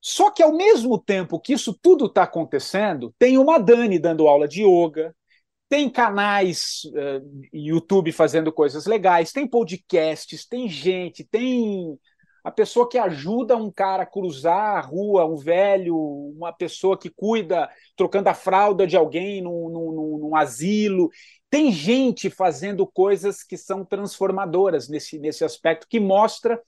S2: Só que ao mesmo tempo que isso tudo está acontecendo, tem uma Dani dando aula de yoga, tem canais uh, YouTube fazendo coisas legais, tem podcasts, tem gente, tem a pessoa que ajuda um cara a cruzar a rua, um velho, uma pessoa que cuida, trocando a fralda de alguém num, num, num asilo. Tem gente fazendo coisas que são transformadoras nesse, nesse aspecto, que mostra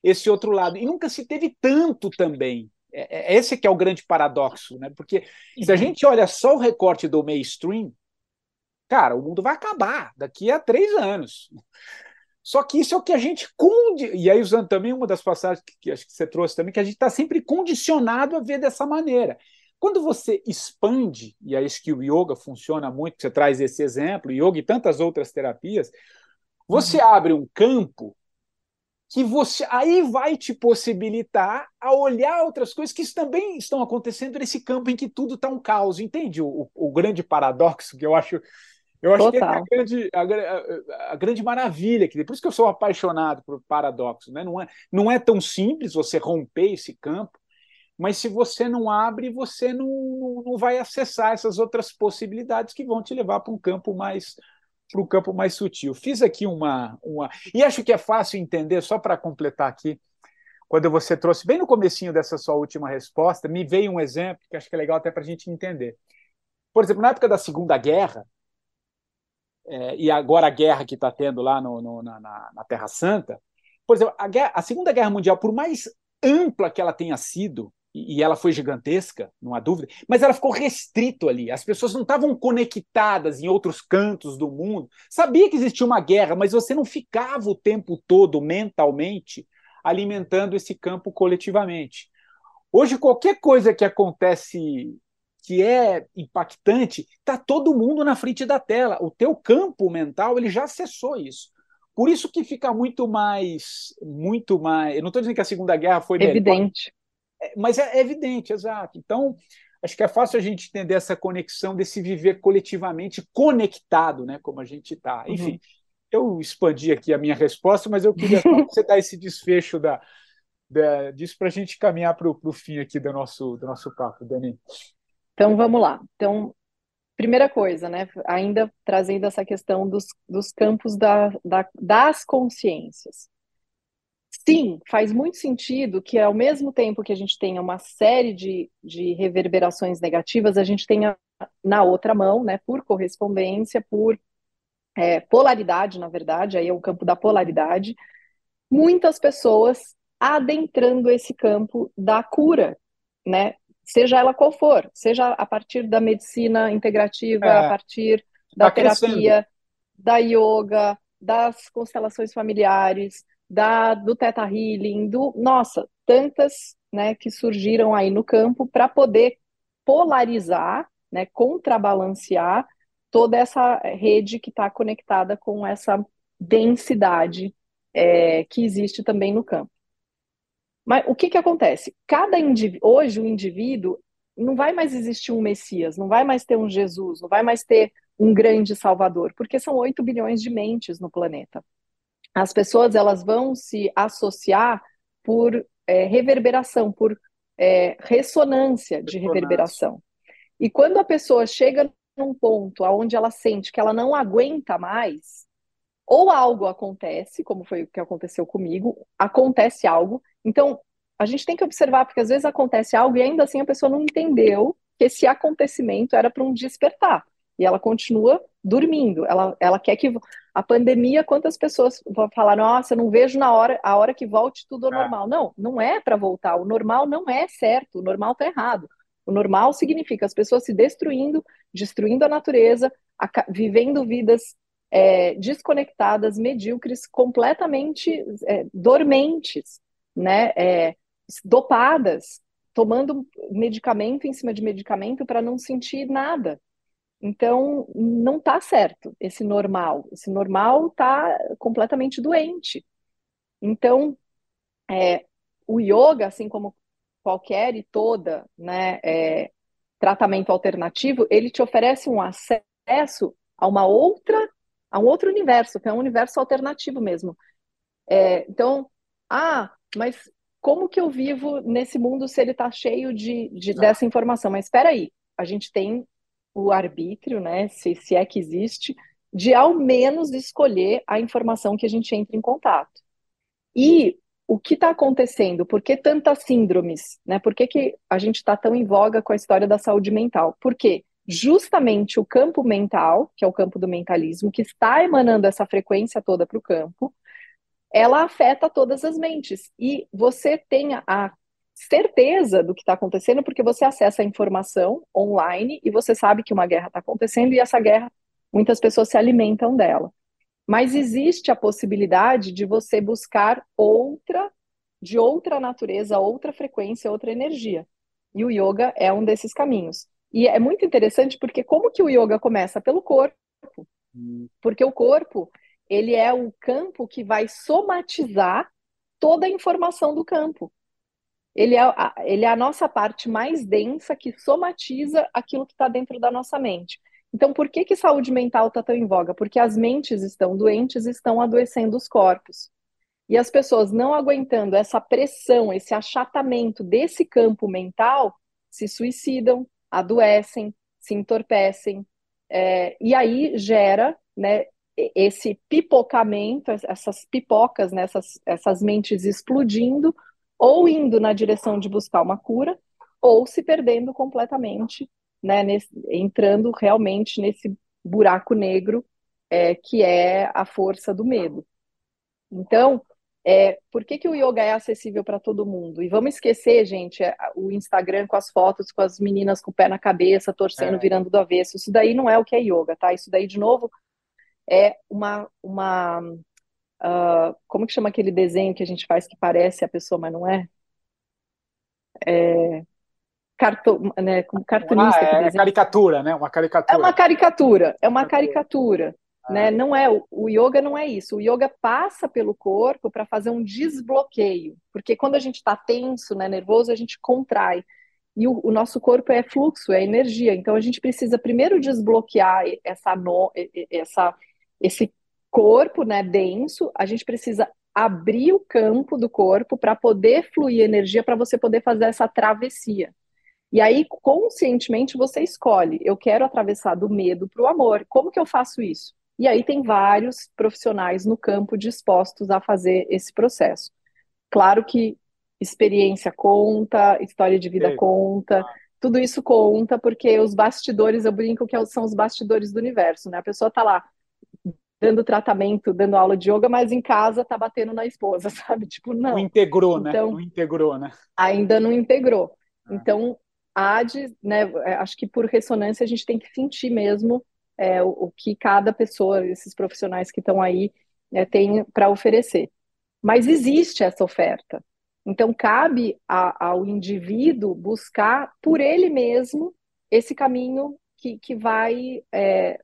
S2: esse outro lado. E nunca se teve tanto também. É, é esse que é o grande paradoxo, né? Porque se a gente olha só o recorte do mainstream, cara, o mundo vai acabar daqui a três anos. Só que isso é o que a gente condi... e aí usando também uma das passagens que, que acho que você trouxe também, que a gente está sempre condicionado a ver dessa maneira. Quando você expande, e aí acho que o yoga funciona muito, você traz esse exemplo, yoga e tantas outras terapias, você uhum. abre um campo que você aí vai te possibilitar a olhar outras coisas que também estão acontecendo nesse campo em que tudo está um caos. Entende o, o, o grande paradoxo que eu acho eu acho Total. que é a grande, a, a, grande maravilha, que depois que eu sou apaixonado por paradoxo, né? não, é, não é tão simples você romper esse campo, mas se você não abre, você não, não, não vai acessar essas outras possibilidades que vão te levar para um campo mais para um campo mais sutil. Fiz aqui uma, uma. E acho que é fácil entender, só para completar aqui, quando você trouxe, bem no comecinho dessa sua última resposta, me veio um exemplo que acho que é legal até para a gente entender. Por exemplo, na época da Segunda Guerra, é, e agora a guerra que está tendo lá no, no, na, na, Terra Santa, por exemplo, a, guerra, a, Segunda Guerra Mundial, por mais ampla que ela tenha sido, e, e ela foi gigantesca, não há dúvida, mas ela ficou restrito ali. As pessoas não estavam conectadas em outros cantos do mundo. Sabia que existia uma guerra, mas você não ficava o tempo todo mentalmente alimentando esse campo coletivamente. Hoje, qualquer coisa que acontece que é impactante, está todo mundo na frente da tela. O teu campo mental ele já acessou isso. Por isso que fica muito mais, muito mais. Eu não estou dizendo que a Segunda Guerra foi
S3: evidente,
S2: melhor, é, mas é evidente, exato. Então acho que é fácil a gente entender essa conexão desse viver coletivamente conectado, né? Como a gente está. Uhum. Enfim, eu expandi aqui a minha resposta, mas eu queria você dar esse desfecho da, da disso para a gente caminhar para o fim aqui do nosso, do nosso papo, Dani.
S3: Então vamos lá. Então, primeira coisa, né? Ainda trazendo essa questão dos, dos campos da, da, das consciências. Sim, faz muito sentido que ao mesmo tempo que a gente tenha uma série de, de reverberações negativas, a gente tenha na outra mão, né, por correspondência, por é, polaridade, na verdade, aí é o campo da polaridade, muitas pessoas adentrando esse campo da cura, né? Seja ela qual for, seja a partir da medicina integrativa, é, a partir da tá terapia, crescendo. da yoga, das constelações familiares, da, do Theta Healing, do, nossa, tantas né, que surgiram aí no campo para poder polarizar, né, contrabalancear toda essa rede que está conectada com essa densidade é, que existe também no campo. Mas o que, que acontece? Cada hoje o indivíduo não vai mais existir um Messias, não vai mais ter um Jesus, não vai mais ter um grande Salvador, porque são 8 bilhões de mentes no planeta. As pessoas elas vão se associar por é, reverberação, por é, ressonância de reverberação. E quando a pessoa chega num ponto onde ela sente que ela não aguenta mais, ou algo acontece, como foi o que aconteceu comigo, acontece algo então, a gente tem que observar, porque às vezes acontece algo e ainda assim a pessoa não entendeu que esse acontecimento era para um despertar. E ela continua dormindo. Ela, ela quer que a pandemia, quantas pessoas vão falar, nossa, não vejo na hora, a hora que volte tudo ao é. normal. Não, não é para voltar. O normal não é certo, o normal está errado. O normal significa as pessoas se destruindo, destruindo a natureza, a, vivendo vidas é, desconectadas, medíocres, completamente é, dormentes né, é, dopadas, tomando medicamento em cima de medicamento para não sentir nada. Então, não está certo esse normal. Esse normal está completamente doente. Então, é, o yoga, assim como qualquer e toda né, é, tratamento alternativo, ele te oferece um acesso a uma outra, a um outro universo, que é um universo alternativo mesmo. É, então, ah, mas como que eu vivo nesse mundo se ele está cheio de, de dessa informação? Mas espera aí, a gente tem o arbítrio, né? Se, se é que existe, de ao menos escolher a informação que a gente entra em contato. E o que está acontecendo? Por que tantas síndromes? Né? Por que, que a gente está tão em voga com a história da saúde mental? Porque justamente o campo mental, que é o campo do mentalismo, que está emanando essa frequência toda para o campo, ela afeta todas as mentes. E você tem a certeza do que está acontecendo porque você acessa a informação online e você sabe que uma guerra está acontecendo e essa guerra, muitas pessoas se alimentam dela. Mas existe a possibilidade de você buscar outra, de outra natureza, outra frequência, outra energia. E o yoga é um desses caminhos. E é muito interessante porque como que o yoga começa? Pelo corpo. Hum. Porque o corpo, ele é o campo que vai somatizar toda a informação do campo. Ele é, a, ele é a nossa parte mais densa que somatiza aquilo que está dentro da nossa mente. Então, por que, que saúde mental está tão em voga? Porque as mentes estão doentes, estão adoecendo os corpos. E as pessoas não aguentando essa pressão, esse achatamento desse campo mental, se suicidam, adoecem, se entorpecem. É, e aí gera né, esse pipocamento, essas pipocas, né, essas, essas mentes explodindo, ou indo na direção de buscar uma cura, ou se perdendo completamente, né, nesse, entrando realmente nesse buraco negro é, que é a força do medo. Então, é, por que, que o yoga é acessível para todo mundo? E vamos esquecer, gente, é, o Instagram com as fotos, com as meninas com o pé na cabeça, torcendo, é. virando do avesso. Isso daí não é o que é yoga, tá? Isso daí, de novo, é uma, uma uh, como que chama aquele desenho que a gente faz que parece a pessoa, mas não é? é carto, né, como cartunista.
S2: Ah, é caricatura, né? Uma caricatura.
S3: É uma caricatura, é uma caricatura. Ah. Né? Não é o yoga não é isso. O yoga passa pelo corpo para fazer um desbloqueio, porque quando a gente está tenso, né, nervoso, a gente contrai. E o, o, nosso corpo é fluxo, é energia. Então a gente precisa primeiro desbloquear essa, no, essa esse corpo, né, denso. A gente precisa abrir o campo do corpo para poder fluir energia para você poder fazer essa travessia. E aí, conscientemente, você escolhe: eu quero atravessar do medo para o amor. Como que eu faço isso? E aí tem vários profissionais no campo dispostos a fazer esse processo. Claro que experiência conta, história de vida conta, tudo isso conta, porque os bastidores, eu brinco que são os bastidores do universo, né? A pessoa está lá dando tratamento, dando aula de yoga, mas em casa tá batendo na esposa, *laughs* sabe? Tipo, não.
S2: Não integrou, né? então? Não integrou, né?
S3: Ainda não integrou. Ah. Então, há de, né, é, acho que por ressonância a gente tem que sentir mesmo é, o, o, que cada pessoa, esses profissionais que estão aí, é, tem para oferecer. Mas existe essa oferta. Então, cabe a, ao indivíduo buscar por ele mesmo esse caminho que, que vai é,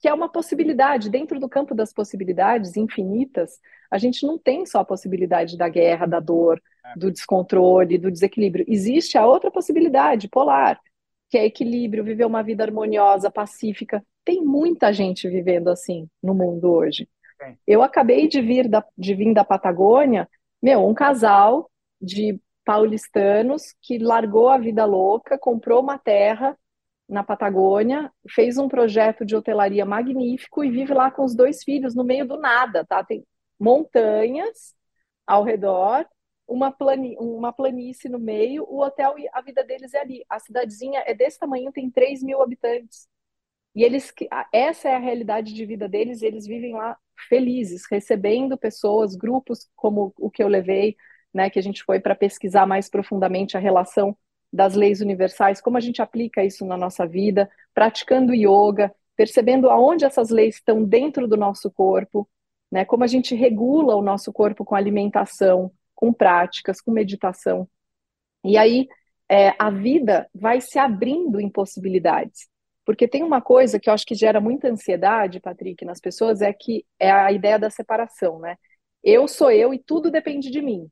S3: que é uma possibilidade, dentro do campo das possibilidades infinitas, a gente não tem só a possibilidade da guerra, da dor, é. do descontrole, do desequilíbrio. Existe a outra possibilidade, polar, que é equilíbrio, viver uma vida harmoniosa, pacífica. Tem muita gente vivendo assim no mundo hoje. Eu acabei de vir da, de vir da Patagônia, meu, um casal de paulistanos que largou a vida louca, comprou uma terra na Patagônia, fez um projeto de hotelaria magnífico e vive lá com os dois filhos no meio do nada, tá? Tem montanhas ao redor, uma, plani uma planície no meio, o hotel e a vida deles é ali. A cidadezinha é desse tamanho, tem 3 mil habitantes. E eles, essa é a realidade de vida deles, eles vivem lá felizes, recebendo pessoas, grupos como o que eu levei, né, que a gente foi para pesquisar mais profundamente a relação das leis universais, como a gente aplica isso na nossa vida, praticando yoga, percebendo aonde essas leis estão dentro do nosso corpo, né? Como a gente regula o nosso corpo com alimentação, com práticas, com meditação. E aí é, a vida vai se abrindo em possibilidades. Porque tem uma coisa que eu acho que gera muita ansiedade, Patrick, nas pessoas, é que é a ideia da separação, né? Eu sou eu e tudo depende de mim.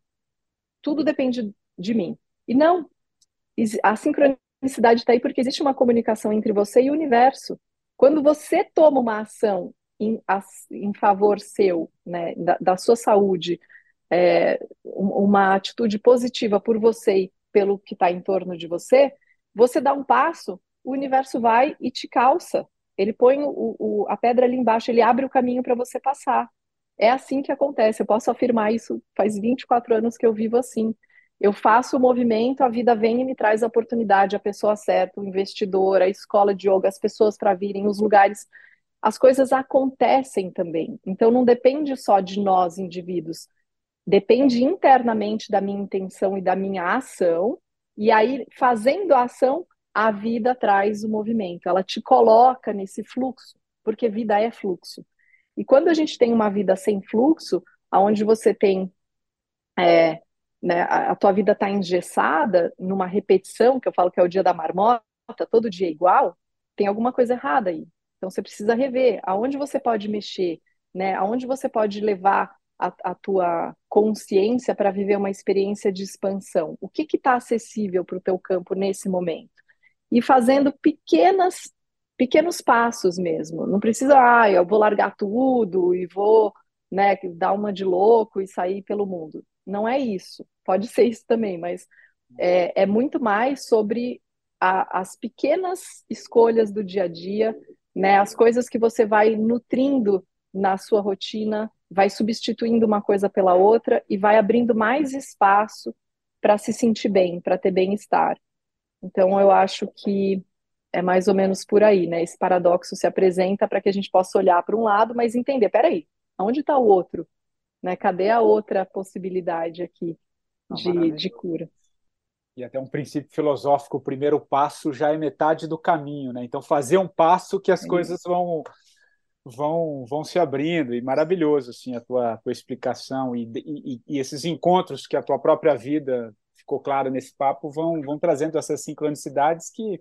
S3: Tudo depende de mim. E não, a sincronicidade está aí porque existe uma comunicação entre você e o universo. Quando você toma uma ação em, em favor seu, né, da, da sua saúde, é, uma atitude positiva por você e pelo que está em torno de você, você dá um passo, o universo vai e te calça. Ele põe o, o, a pedra ali embaixo, ele abre o caminho para você passar. É assim que acontece. Eu posso afirmar isso. Faz 24 anos que eu vivo assim. Eu faço o movimento, a vida vem e me traz a oportunidade, a pessoa certa, o investidor, a escola de yoga, as pessoas para virem, os lugares. As coisas acontecem também. Então não depende só de nós, indivíduos. Depende internamente da minha intenção e da minha ação. E aí, fazendo a ação, a vida traz o movimento. Ela te coloca nesse fluxo, porque vida é fluxo. E quando a gente tem uma vida sem fluxo, aonde você tem é, né, a, tua vida está engessada numa repetição, que eu falo que é o dia da marmota, todo dia é igual, tem alguma coisa errada aí. Então você precisa rever aonde você pode mexer, né? Aonde você pode levar a, a tua consciência para viver uma experiência de expansão. O que está acessível para o teu campo nesse momento? E fazendo pequenas, pequenos passos mesmo. Não precisa, ah, eu vou largar tudo e vou, né, dar uma de louco e sair pelo mundo. Não é isso pode ser isso também, mas é, é muito mais sobre a, as pequenas escolhas do dia a dia, né? As coisas que você vai nutrindo na sua rotina, vai substituindo uma coisa pela outra e vai abrindo mais espaço para se sentir bem, para ter bem-estar. Então, eu acho que é mais ou menos por aí, né? Esse paradoxo se apresenta para que a gente possa olhar para um lado, mas entender, peraí, onde está o outro? Né? Cadê a outra possibilidade aqui? de, de cura.
S2: E até um princípio filosófico, o primeiro passo já é metade do caminho, né? Então fazer um passo que as é coisas vão vão vão se abrindo e maravilhoso assim a tua, tua explicação e, e, e, esses encontros que a tua própria vida ficou claro nesse papo, vão, vão trazendo essas sincronicidades que,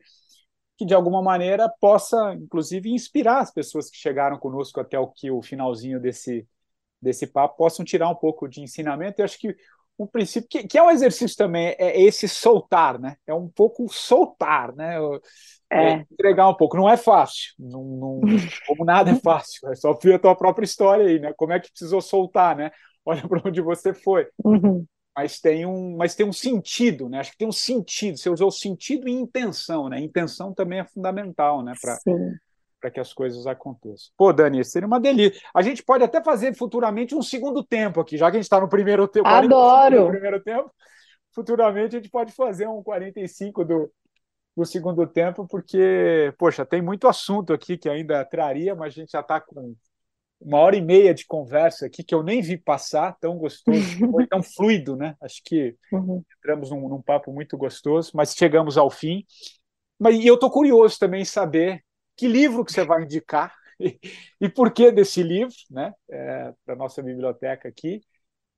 S2: que, de alguma maneira, possa, inclusive, inspirar as pessoas que chegaram conosco até o que o finalzinho desse, desse papo, possam tirar um pouco de ensinamento. Eu acho que um princípio, que, que, é um exercício também, é esse soltar, né? É um pouco soltar, né? É. é entregar um pouco. Não é fácil, não, não, como nada é fácil. É só ver a tua própria história aí, né? Como é que precisou soltar, né? Olha para onde você foi. Uhum. Mas tem um, mas tem um sentido, né? Acho que tem um sentido. Você usou sentido e intenção, né? Intenção também é fundamental, né? Para para que as coisas aconteçam. Pô, Dani, seria uma delícia. A gente pode até fazer futuramente um segundo tempo aqui, já que a gente está no primeiro tempo.
S3: Adoro!
S2: No primeiro tempo, futuramente a gente pode fazer um 45 do, do segundo tempo, porque, poxa, tem muito assunto aqui que ainda traria, mas a gente já está com uma hora e meia de conversa aqui que eu nem vi passar, tão gostoso, *laughs* foi tão fluido, né? Acho que uhum. entramos num, num, papo muito gostoso, mas chegamos ao fim. Mas e eu estou curioso também em saber que livro que você vai indicar *laughs* e, por que desse livro, né, é, para nossa biblioteca aqui.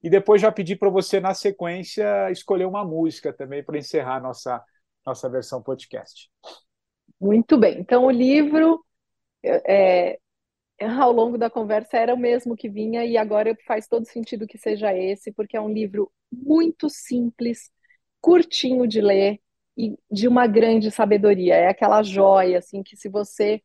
S2: E depois já pedi para você, na sequência, escolher uma música também para encerrar nossa, nossa versão podcast.
S3: Muito bem. Então, o livro, é, ao longo da conversa, era o mesmo que vinha, e agora faz todo sentido que seja esse, porque é um livro muito simples, curtinho de ler, e de uma grande sabedoria. É aquela joia, assim, que se você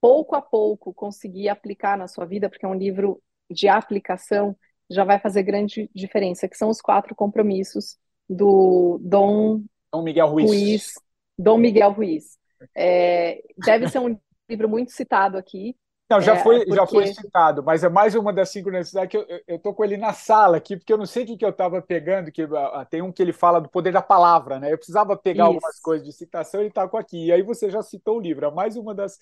S3: pouco a pouco conseguir aplicar na sua vida, porque é um livro de aplicação, já vai fazer grande diferença, que são os quatro compromissos do Dom,
S2: Dom Miguel Ruiz. Ruiz
S3: Dom Miguel Ruiz. É, deve ser um livro muito citado aqui,
S2: não, já, é, foi, porque... já foi citado, mas é mais uma das sincronicidades que eu, eu tô com ele na sala aqui, porque eu não sei o que, que eu estava pegando, que uh, tem um que ele fala do poder da palavra, né? Eu precisava pegar Isso. algumas coisas de citação e ele está com aqui. E aí você já citou o livro, é mais uma das,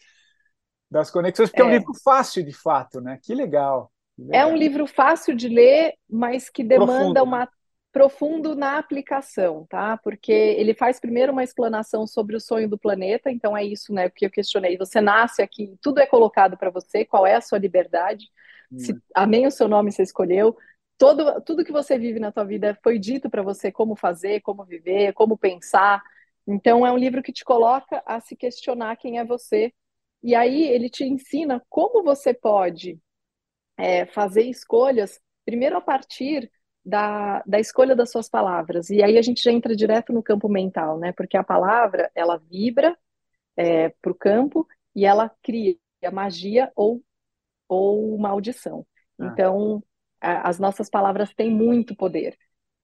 S2: das conexões, porque é. é um livro fácil de fato, né? Que legal.
S3: É um livro fácil de ler, mas que demanda Profundo, né? Profundo na aplicação, tá? Porque ele faz primeiro uma explanação sobre o sonho do planeta, então é isso, né, que eu questionei. Você nasce aqui, tudo é colocado para você, qual é a sua liberdade? Hum. Se, amém o seu nome você escolheu. Todo, tudo que você vive na tua vida foi dito para você como fazer, como viver, como pensar. Então é um livro que te coloca a se questionar quem é você. E aí ele te ensina como você pode é, fazer escolhas, primeiro a partir da, da escolha das suas palavras. E aí a gente já entra direto no campo mental, né? Porque a palavra, ela vibra é, para o campo e ela cria magia ou, ou maldição. Ah. Então, a, as nossas palavras têm muito poder.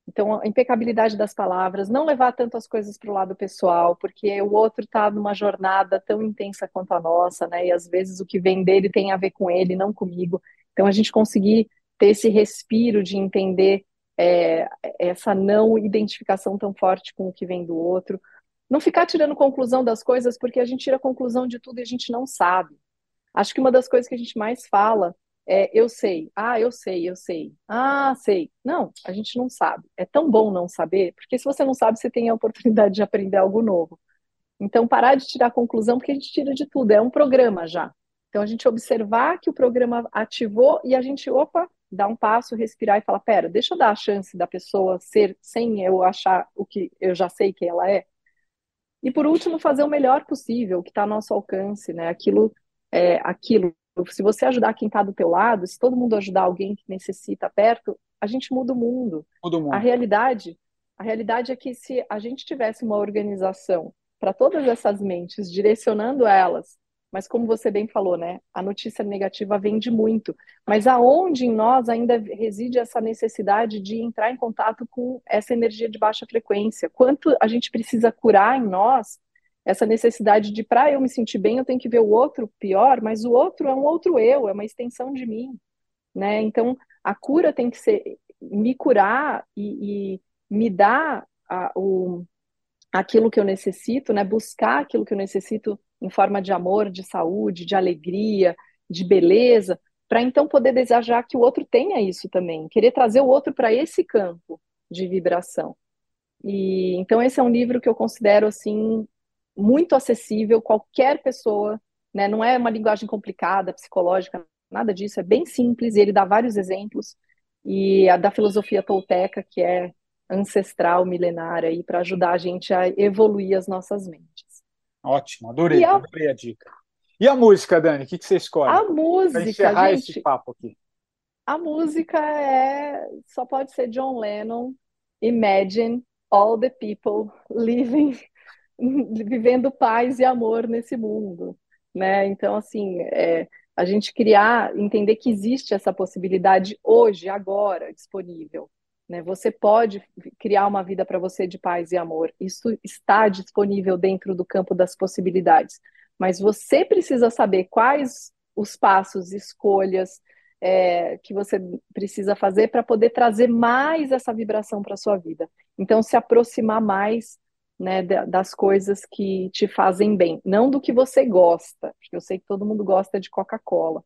S3: Então, a impecabilidade das palavras, não levar tanto as coisas para o lado pessoal, porque o outro está numa jornada tão intensa quanto a nossa, né? E às vezes o que vem dele tem a ver com ele, não comigo. Então, a gente conseguir ter esse respiro de entender é, essa não identificação tão forte com o que vem do outro. Não ficar tirando conclusão das coisas, porque a gente tira conclusão de tudo e a gente não sabe. Acho que uma das coisas que a gente mais fala é eu sei, ah, eu sei, eu sei, ah, sei. Não, a gente não sabe. É tão bom não saber, porque se você não sabe, você tem a oportunidade de aprender algo novo. Então, parar de tirar conclusão, porque a gente tira de tudo, é um programa já. Então, a gente observar que o programa ativou e a gente, opa, dar um passo, respirar e falar: pera, deixa eu dar a chance da pessoa ser sem eu achar o que eu já sei que ela é. E por último, fazer o melhor possível, o que está ao nosso alcance, né? Aquilo, é, aquilo. Se você ajudar quem está do teu lado, se todo mundo ajudar alguém que necessita perto, a gente muda o mundo.
S2: Muda o mundo.
S3: A realidade, a realidade é que se a gente tivesse uma organização para todas essas mentes, direcionando elas mas como você bem falou, né, a notícia negativa vende muito. Mas aonde em nós ainda reside essa necessidade de entrar em contato com essa energia de baixa frequência? Quanto a gente precisa curar em nós essa necessidade de para eu me sentir bem, eu tenho que ver o outro pior, mas o outro é um outro eu, é uma extensão de mim, né? Então, a cura tem que ser me curar e, e me dar a, o, aquilo que eu necessito, né? Buscar aquilo que eu necessito em forma de amor, de saúde, de alegria, de beleza, para então poder desejar que o outro tenha isso também, querer trazer o outro para esse campo de vibração. E então esse é um livro que eu considero assim muito acessível, qualquer pessoa, né? Não é uma linguagem complicada, psicológica, nada disso, é bem simples, e ele dá vários exemplos. E a da filosofia tolteca, que é ancestral, milenária aí para ajudar a gente a evoluir as nossas mentes.
S2: Ótimo, adorei, a... adorei a dica. E a música, Dani, o que, que você escolhe?
S3: A música,
S2: para encerrar
S3: gente,
S2: esse papo aqui.
S3: A música é só pode ser John Lennon, Imagine all the people living *laughs* vivendo paz e amor nesse mundo, né? Então assim, é, a gente criar, entender que existe essa possibilidade hoje, agora, disponível. Né? Você pode criar uma vida para você de paz e amor. Isso está disponível dentro do campo das possibilidades. Mas você precisa saber quais os passos, escolhas, é, que você precisa fazer para poder trazer mais essa vibração para sua vida. Então, se aproximar mais né, das coisas que te fazem bem, não do que você gosta, porque eu sei que todo mundo gosta de Coca-Cola,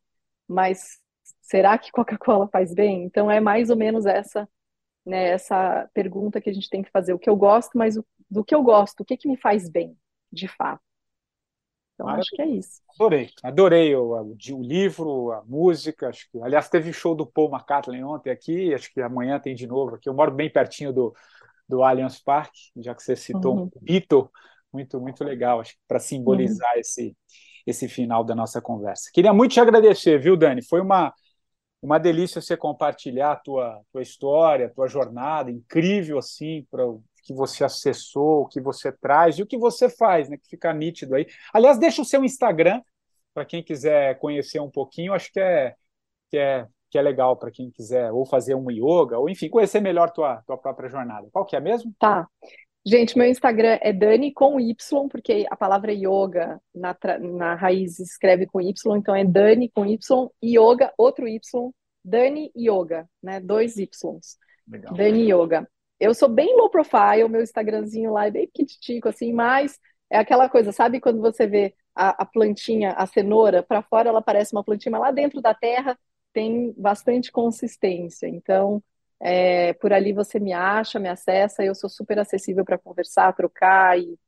S3: mas será que Coca-Cola faz bem? Então, é mais ou menos essa né, essa pergunta que a gente tem que fazer. O que eu gosto, mas o, do que eu gosto, o que, que me faz bem, de fato. Então, acho que é isso.
S2: Adorei, adorei o, o, o, livro, a música. Acho que, aliás, teve show do Paul McCartney ontem aqui, acho que amanhã tem de novo aqui. Eu moro bem pertinho do, do Allianz Parque, já que você citou uhum. um Beatle, muito, muito legal, acho que para simbolizar uhum. esse, esse final da nossa conversa. Queria muito te agradecer, viu, Dani? Foi uma, uma delícia você compartilhar a tua, tua história, a tua jornada, incrível assim, para que você acessou, o que você traz e o que você faz, né? Que fica nítido aí. Aliás, deixa o seu Instagram para quem quiser conhecer um pouquinho. Acho que é que é que é legal para quem quiser ou fazer um yoga ou enfim conhecer melhor tua tua própria jornada. Qual que é mesmo?
S3: Tá. Gente, meu Instagram é Dani com Y, porque a palavra yoga na, na raiz escreve com Y, então é Dani com Y, yoga, outro Y, Dani Yoga, né? Dois Ys. Legal. Dani Yoga. Eu sou bem low profile, meu Instagramzinho lá é bem petitico, assim, mas é aquela coisa, sabe quando você vê a, a plantinha, a cenoura, para fora ela parece uma plantinha, mas lá dentro da terra tem bastante consistência. Então, é, por ali você me acha, me acessa, eu sou super acessível para conversar, trocar, e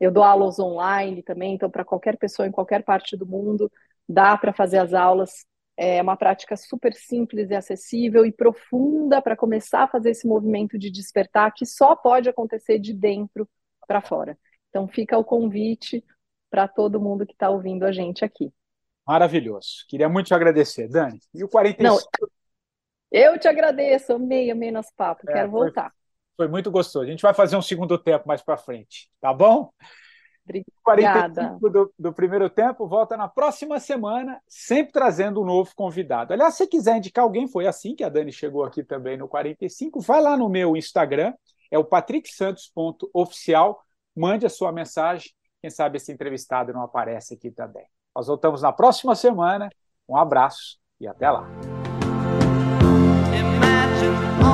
S3: eu dou aulas online também, então para qualquer pessoa em qualquer parte do mundo, dá para fazer as aulas é uma prática super simples e acessível e profunda para começar a fazer esse movimento de despertar que só pode acontecer de dentro para fora. Então fica o convite para todo mundo que está ouvindo a gente aqui.
S2: Maravilhoso. Queria muito te agradecer, Dani. E o 45. Não,
S3: eu te agradeço, amei, amei nosso papo. É, Quero voltar.
S2: Foi, foi muito gostoso. A gente vai fazer um segundo tempo mais para frente, tá bom?
S3: Obrigada. 45
S2: do, do primeiro tempo volta na próxima semana, sempre trazendo um novo convidado. Aliás, se quiser indicar alguém, foi assim que a Dani chegou aqui também no 45, vai lá no meu Instagram, é o patricksantos.oficial, mande a sua mensagem, quem sabe esse entrevistado não aparece aqui também. Nós voltamos na próxima semana, um abraço e até lá. Imagine